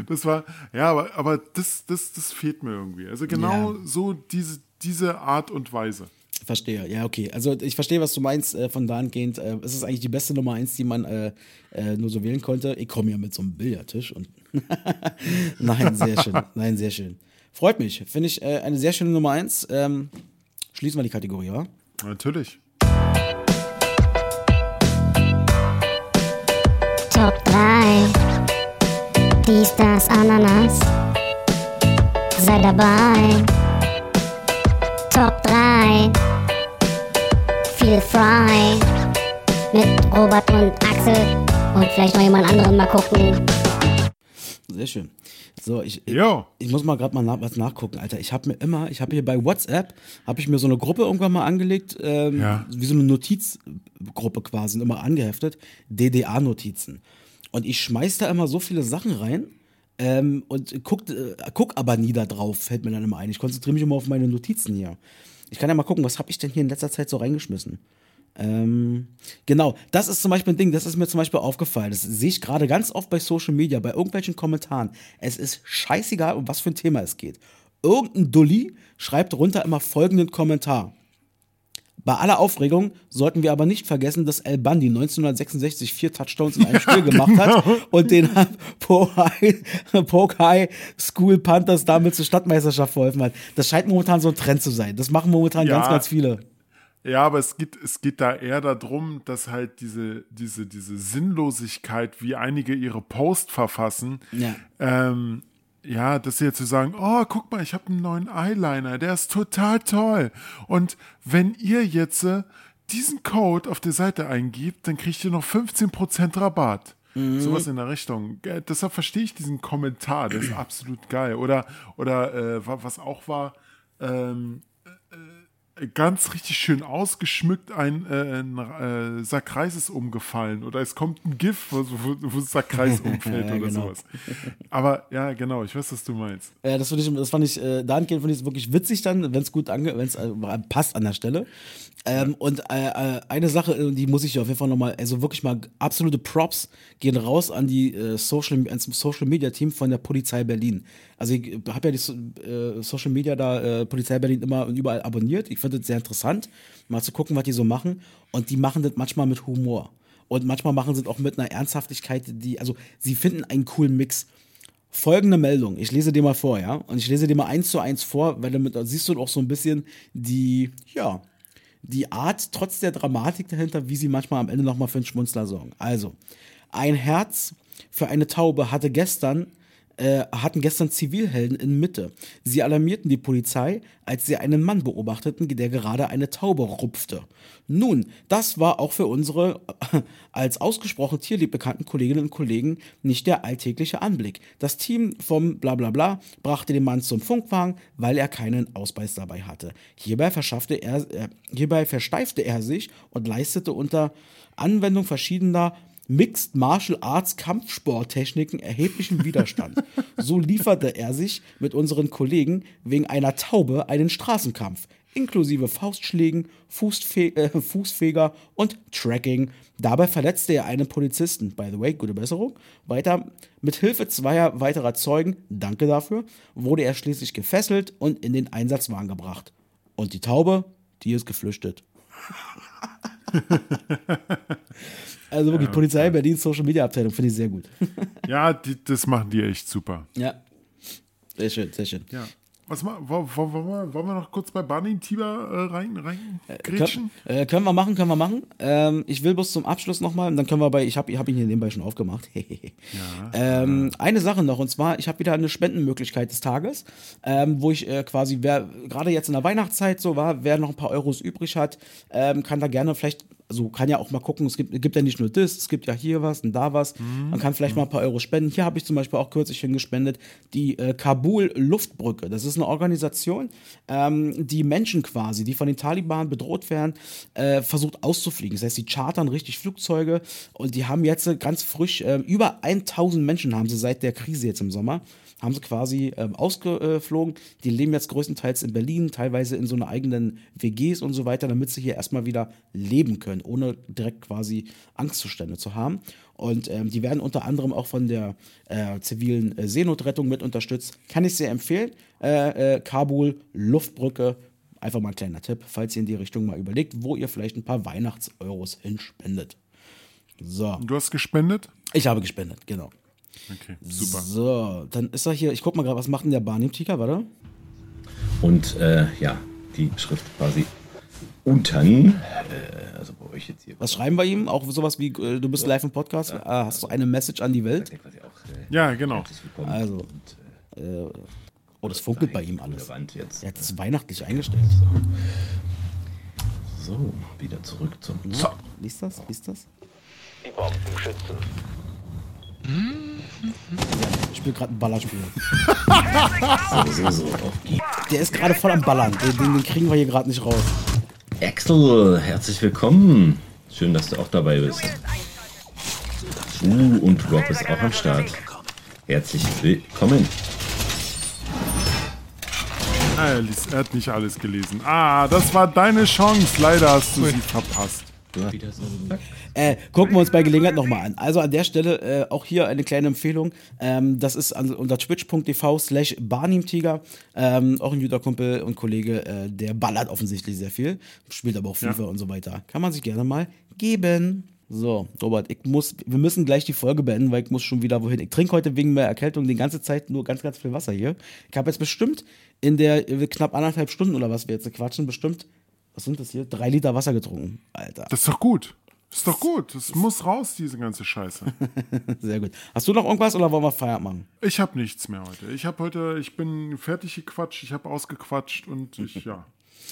das war, ja, aber, aber das, das, das fehlt mir irgendwie. Also genau Ja. so diese, diese Art und Weise. Verstehe, ja, okay. Also ich verstehe, was du meinst, äh, von dahingehend. Äh, es ist eigentlich die beste Nummer eins, die man äh, äh, nur so wählen konnte. Ich komme ja mit so einem Billardtisch und. Nein, sehr schön. Nein, sehr schön. Freut mich. Finde ich äh, eine sehr schöne Nummer eins. Ähm, schließen wir die Kategorie, wa? Natürlich. Top 3. Dies, das, Ananas. Sei dabei. Top 3. Feel frei. Mit Robert und Axel. Und vielleicht noch jemand anderen mal gucken. Sehr schön. So, ich, ich, ich muss mal gerade mal nach, was nachgucken, Alter. Ich habe mir immer, ich habe hier bei WhatsApp, habe ich mir so eine Gruppe irgendwann mal angelegt, ähm, Ja. wie so eine Notizgruppe quasi, immer angeheftet, DDA-Notizen. Und ich schmeiß da immer so viele Sachen rein ähm, und guck, äh, guck aber nie da drauf, fällt mir dann immer ein. Ich konzentriere mich immer auf meine Notizen hier. Ich kann ja mal gucken, was habe ich denn hier in letzter Zeit so reingeschmissen? Ähm, genau, das ist zum Beispiel ein Ding, das ist mir zum Beispiel aufgefallen. Das sehe ich gerade ganz oft bei Social Media, bei irgendwelchen Kommentaren. Es ist scheißegal, um was für ein Thema es geht. Irgendein Dulli schreibt runter immer folgenden Kommentar. Bei aller Aufregung sollten wir aber nicht vergessen, dass El Bundy 1966 vier Touchdowns in einem Spiel gemacht hat und den High School Panthers damit zur Stadtmeisterschaft verholfen hat. Das scheint momentan so ein Trend zu sein. Das machen momentan Ja. ganz, ganz viele. Ja, aber es geht, es geht da eher darum, dass halt diese, diese, diese Sinnlosigkeit, wie einige ihre Post verfassen, Ja. ähm, ja, dass sie jetzt so sagen, oh, guck mal, ich habe einen neuen Eyeliner, der ist total toll. Und wenn ihr jetzt äh, diesen Code auf der Seite eingibt, dann kriegt ihr noch 15% Rabatt. Sowas in der Richtung. Deshalb verstehe ich diesen Kommentar, der ist absolut geil. Oder, oder äh, wa- was auch war, ähm, äh, ganz richtig schön ausgeschmückt, ein, äh, ein äh, Sack Reis ist umgefallen oder es kommt ein GIF, wo, wo, wo Sack Reis umfällt Ja, oder genau. sowas. Aber ja, genau, ich weiß, was du meinst. Äh, das, fand ich, das fand ich, äh, dahingehend fand ich es wirklich witzig dann, wenn es gut ange wenn es äh, passt an der Stelle. Ähm, Und äh, äh, eine Sache, äh, die muss ich auf jeden Fall nochmal, also wirklich mal absolute Props gehen raus an die äh, Social, ans Social Media Team von der Polizei Berlin. Also ich habe ja die äh, Social Media da, äh, Polizei Berlin immer und überall abonniert. Ich finde es sehr interessant, mal zu gucken, was die so machen. Und die machen das manchmal mit Humor. Und manchmal machen sie es auch mit einer Ernsthaftigkeit, die, also sie finden einen coolen Mix. Folgende Meldung, ich lese dir mal vor, ja? Und ich lese dir mal eins zu eins vor, weil damit da siehst du auch so ein bisschen die, ja, die Art, trotz der Dramatik dahinter, wie sie manchmal am Ende nochmal für einen Schmunzler sorgen. Also, ein Herz für eine Taube hatte gestern, äh, hatten gestern Zivilhelden in Mitte. Sie alarmierten die Polizei, als sie einen Mann beobachteten, der gerade eine Taube rupfte. Nun, das war auch für unsere äh, als ausgesprochen tierlieb bekannten Kolleginnen und Kollegen nicht der alltägliche Anblick. Das Team vom Blablabla brachte den Mann zum Funkwagen, weil er keinen Ausweis dabei hatte. Hierbei verschaffte er, äh, hierbei versteifte er sich und leistete unter Anwendung verschiedener Mixed Martial Arts Kampfsporttechniken erheblichen Widerstand. So lieferte er sich mit unseren Kollegen wegen einer Taube einen Straßenkampf, inklusive Faustschlägen, Fußfe äh, Fußfeger und Tracking. Dabei verletzte er einen Polizisten. By the way, gute Besserung. Weiter, mit Hilfe zweier weiterer Zeugen, danke dafür, wurde er schließlich gefesselt und in den Einsatzwagen gebracht. Und die Taube, die ist geflüchtet. Also wirklich, Polizei Berlin Social Media Abteilung, finde ich sehr gut. Ja, die, das machen die echt super. ja. Sehr schön, sehr schön. Ja. Was ma, wo, wo, wo, wollen wir noch kurz bei Barney Tiber äh, rein, rein grätschen? Können, äh, können wir machen, können wir machen. Ähm, ich will bloß zum Abschluss nochmal, und dann können wir bei, ich habe ich hab ihn hier nebenbei schon aufgemacht. ähm, eine Sache noch, und zwar, ich habe wieder eine Spendenmöglichkeit des Tages, ähm, wo ich äh, quasi, wer gerade jetzt in der Weihnachtszeit so war, wer noch ein paar Euros übrig hat, ähm, kann da gerne vielleicht also kann ja auch mal gucken, es gibt, gibt ja nicht nur das, es gibt ja hier was und da was. Man kann vielleicht mal ein paar Euro spenden. Hier habe ich zum Beispiel auch kürzlich hingespendet, die äh, Kabul Luftbrücke. Das ist eine Organisation, ähm, die Menschen quasi, die von den Taliban bedroht werden, äh, versucht auszufliegen. Das heißt, die chartern richtig Flugzeuge und die haben jetzt ganz frisch, äh, über 1000 Menschen haben sie seit der Krise jetzt im Sommer, haben sie quasi ähm, ausgeflogen. Die leben jetzt größtenteils in Berlin, teilweise in so einer eigenen WGs und so weiter, damit sie hier erstmal wieder leben können, ohne direkt quasi Angstzustände zu haben. Und ähm, die werden unter anderem auch von der äh, zivilen äh, Seenotrettung mit unterstützt. Kann ich sehr empfehlen. Äh, äh, Kabul, Luftbrücke, einfach mal ein kleiner Tipp, falls ihr in die Richtung mal überlegt, wo ihr vielleicht ein paar Weihnachtseuros hinspendet. So, Du hast gespendet? ich habe gespendet, genau. Okay, super. So, dann ist er hier, ich guck mal gerade, was macht denn der Barnim-Ticker, warte? Und äh, ja, die Schrift quasi unten, äh, also bei euch jetzt hier. Was schreiben wir ihm? Auch sowas wie, äh, du bist live im Podcast, ah, hast du eine Message an die Welt? Ja, äh, Ja, genau. Also, Und, äh, Oh, das funkelt bei ihm alles. Er hat es weihnachtlich eingestellt. So, wieder zurück zum Zock. Liest das? Liest das? Die Bombenschützen. Ich spiele gerade ein Ballerspiel. So, so, die. Der ist gerade voll am Ballern. Den, den, kriegen wir hier gerade nicht raus. Axel, herzlich willkommen. Schön, dass du auch dabei bist. Uh, und Rob ist auch am Start. Herzlich willkommen. Liest, er hat nicht alles gelesen. Ah, das war deine Chance. Leider hast du sie verpasst. So einen Äh, gucken wir uns bei Gelegenheit nochmal an. Also an der Stelle äh, auch hier eine kleine Empfehlung. Ähm, das ist an, unter twitch.tv slash Barnimtiger. Ähm, auch ein guter Kumpel und Kollege, äh, der ballert offensichtlich sehr viel. Spielt aber auch FIFA und so weiter. Kann man sich gerne mal geben. So, Robert, ich muss, wir müssen gleich die Folge beenden, weil ich muss schon wieder wohin. Ich trinke heute wegen meiner Erkältung die ganze Zeit nur ganz, ganz viel Wasser hier. Ich habe jetzt bestimmt in der äh, knapp anderthalb Stunden oder was wir jetzt quatschen, bestimmt was sind das hier? Drei Liter Wasser getrunken, Alter. Das ist doch gut. Das ist doch gut. Das muss raus, diese ganze Scheiße. Sehr gut. Hast du noch irgendwas oder wollen wir Feierabend machen? Ich habe nichts mehr heute. Ich habe heute, ich bin fertig gequatscht, ich habe ausgequatscht und ich, ja,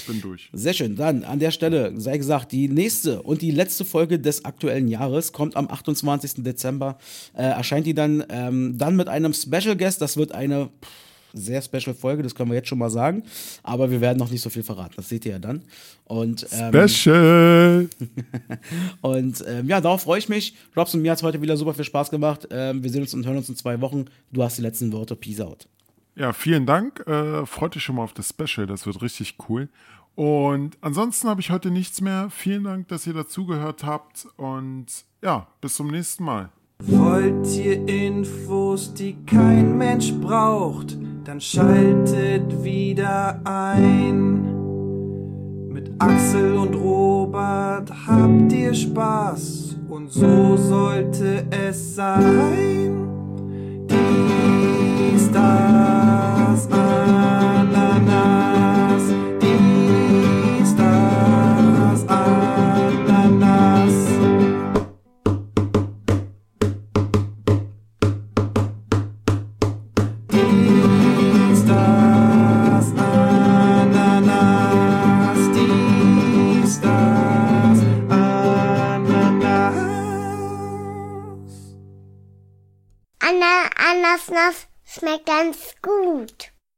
bin durch. Sehr schön. Dann an der Stelle sei gesagt, die nächste und die letzte Folge des aktuellen Jahres kommt am 28. Dezember. Äh, erscheint die dann, ähm, dann mit einem Special Guest. Das wird eine pff, sehr special Folge, das können wir jetzt schon mal sagen. Aber wir werden noch nicht so viel verraten. Das seht ihr ja dann. Und, ähm, Special! und ähm, ja, darauf freue ich mich. Robs und mir hat es heute wieder super viel Spaß gemacht. Ähm, wir sehen uns und hören uns in zwei Wochen. Du hast die letzten Worte. Peace out. Ja, vielen Dank. Äh, freut euch schon mal auf das Special. Das wird richtig cool. Und ansonsten habe ich heute nichts mehr. Vielen Dank, dass ihr dazugehört habt. Und ja, bis zum nächsten Mal. Wollt ihr Infos, die kein Mensch braucht, dann schaltet wieder ein. Mit Axel und Robert habt ihr Spaß und so sollte es sein. Dies, das, Ananas.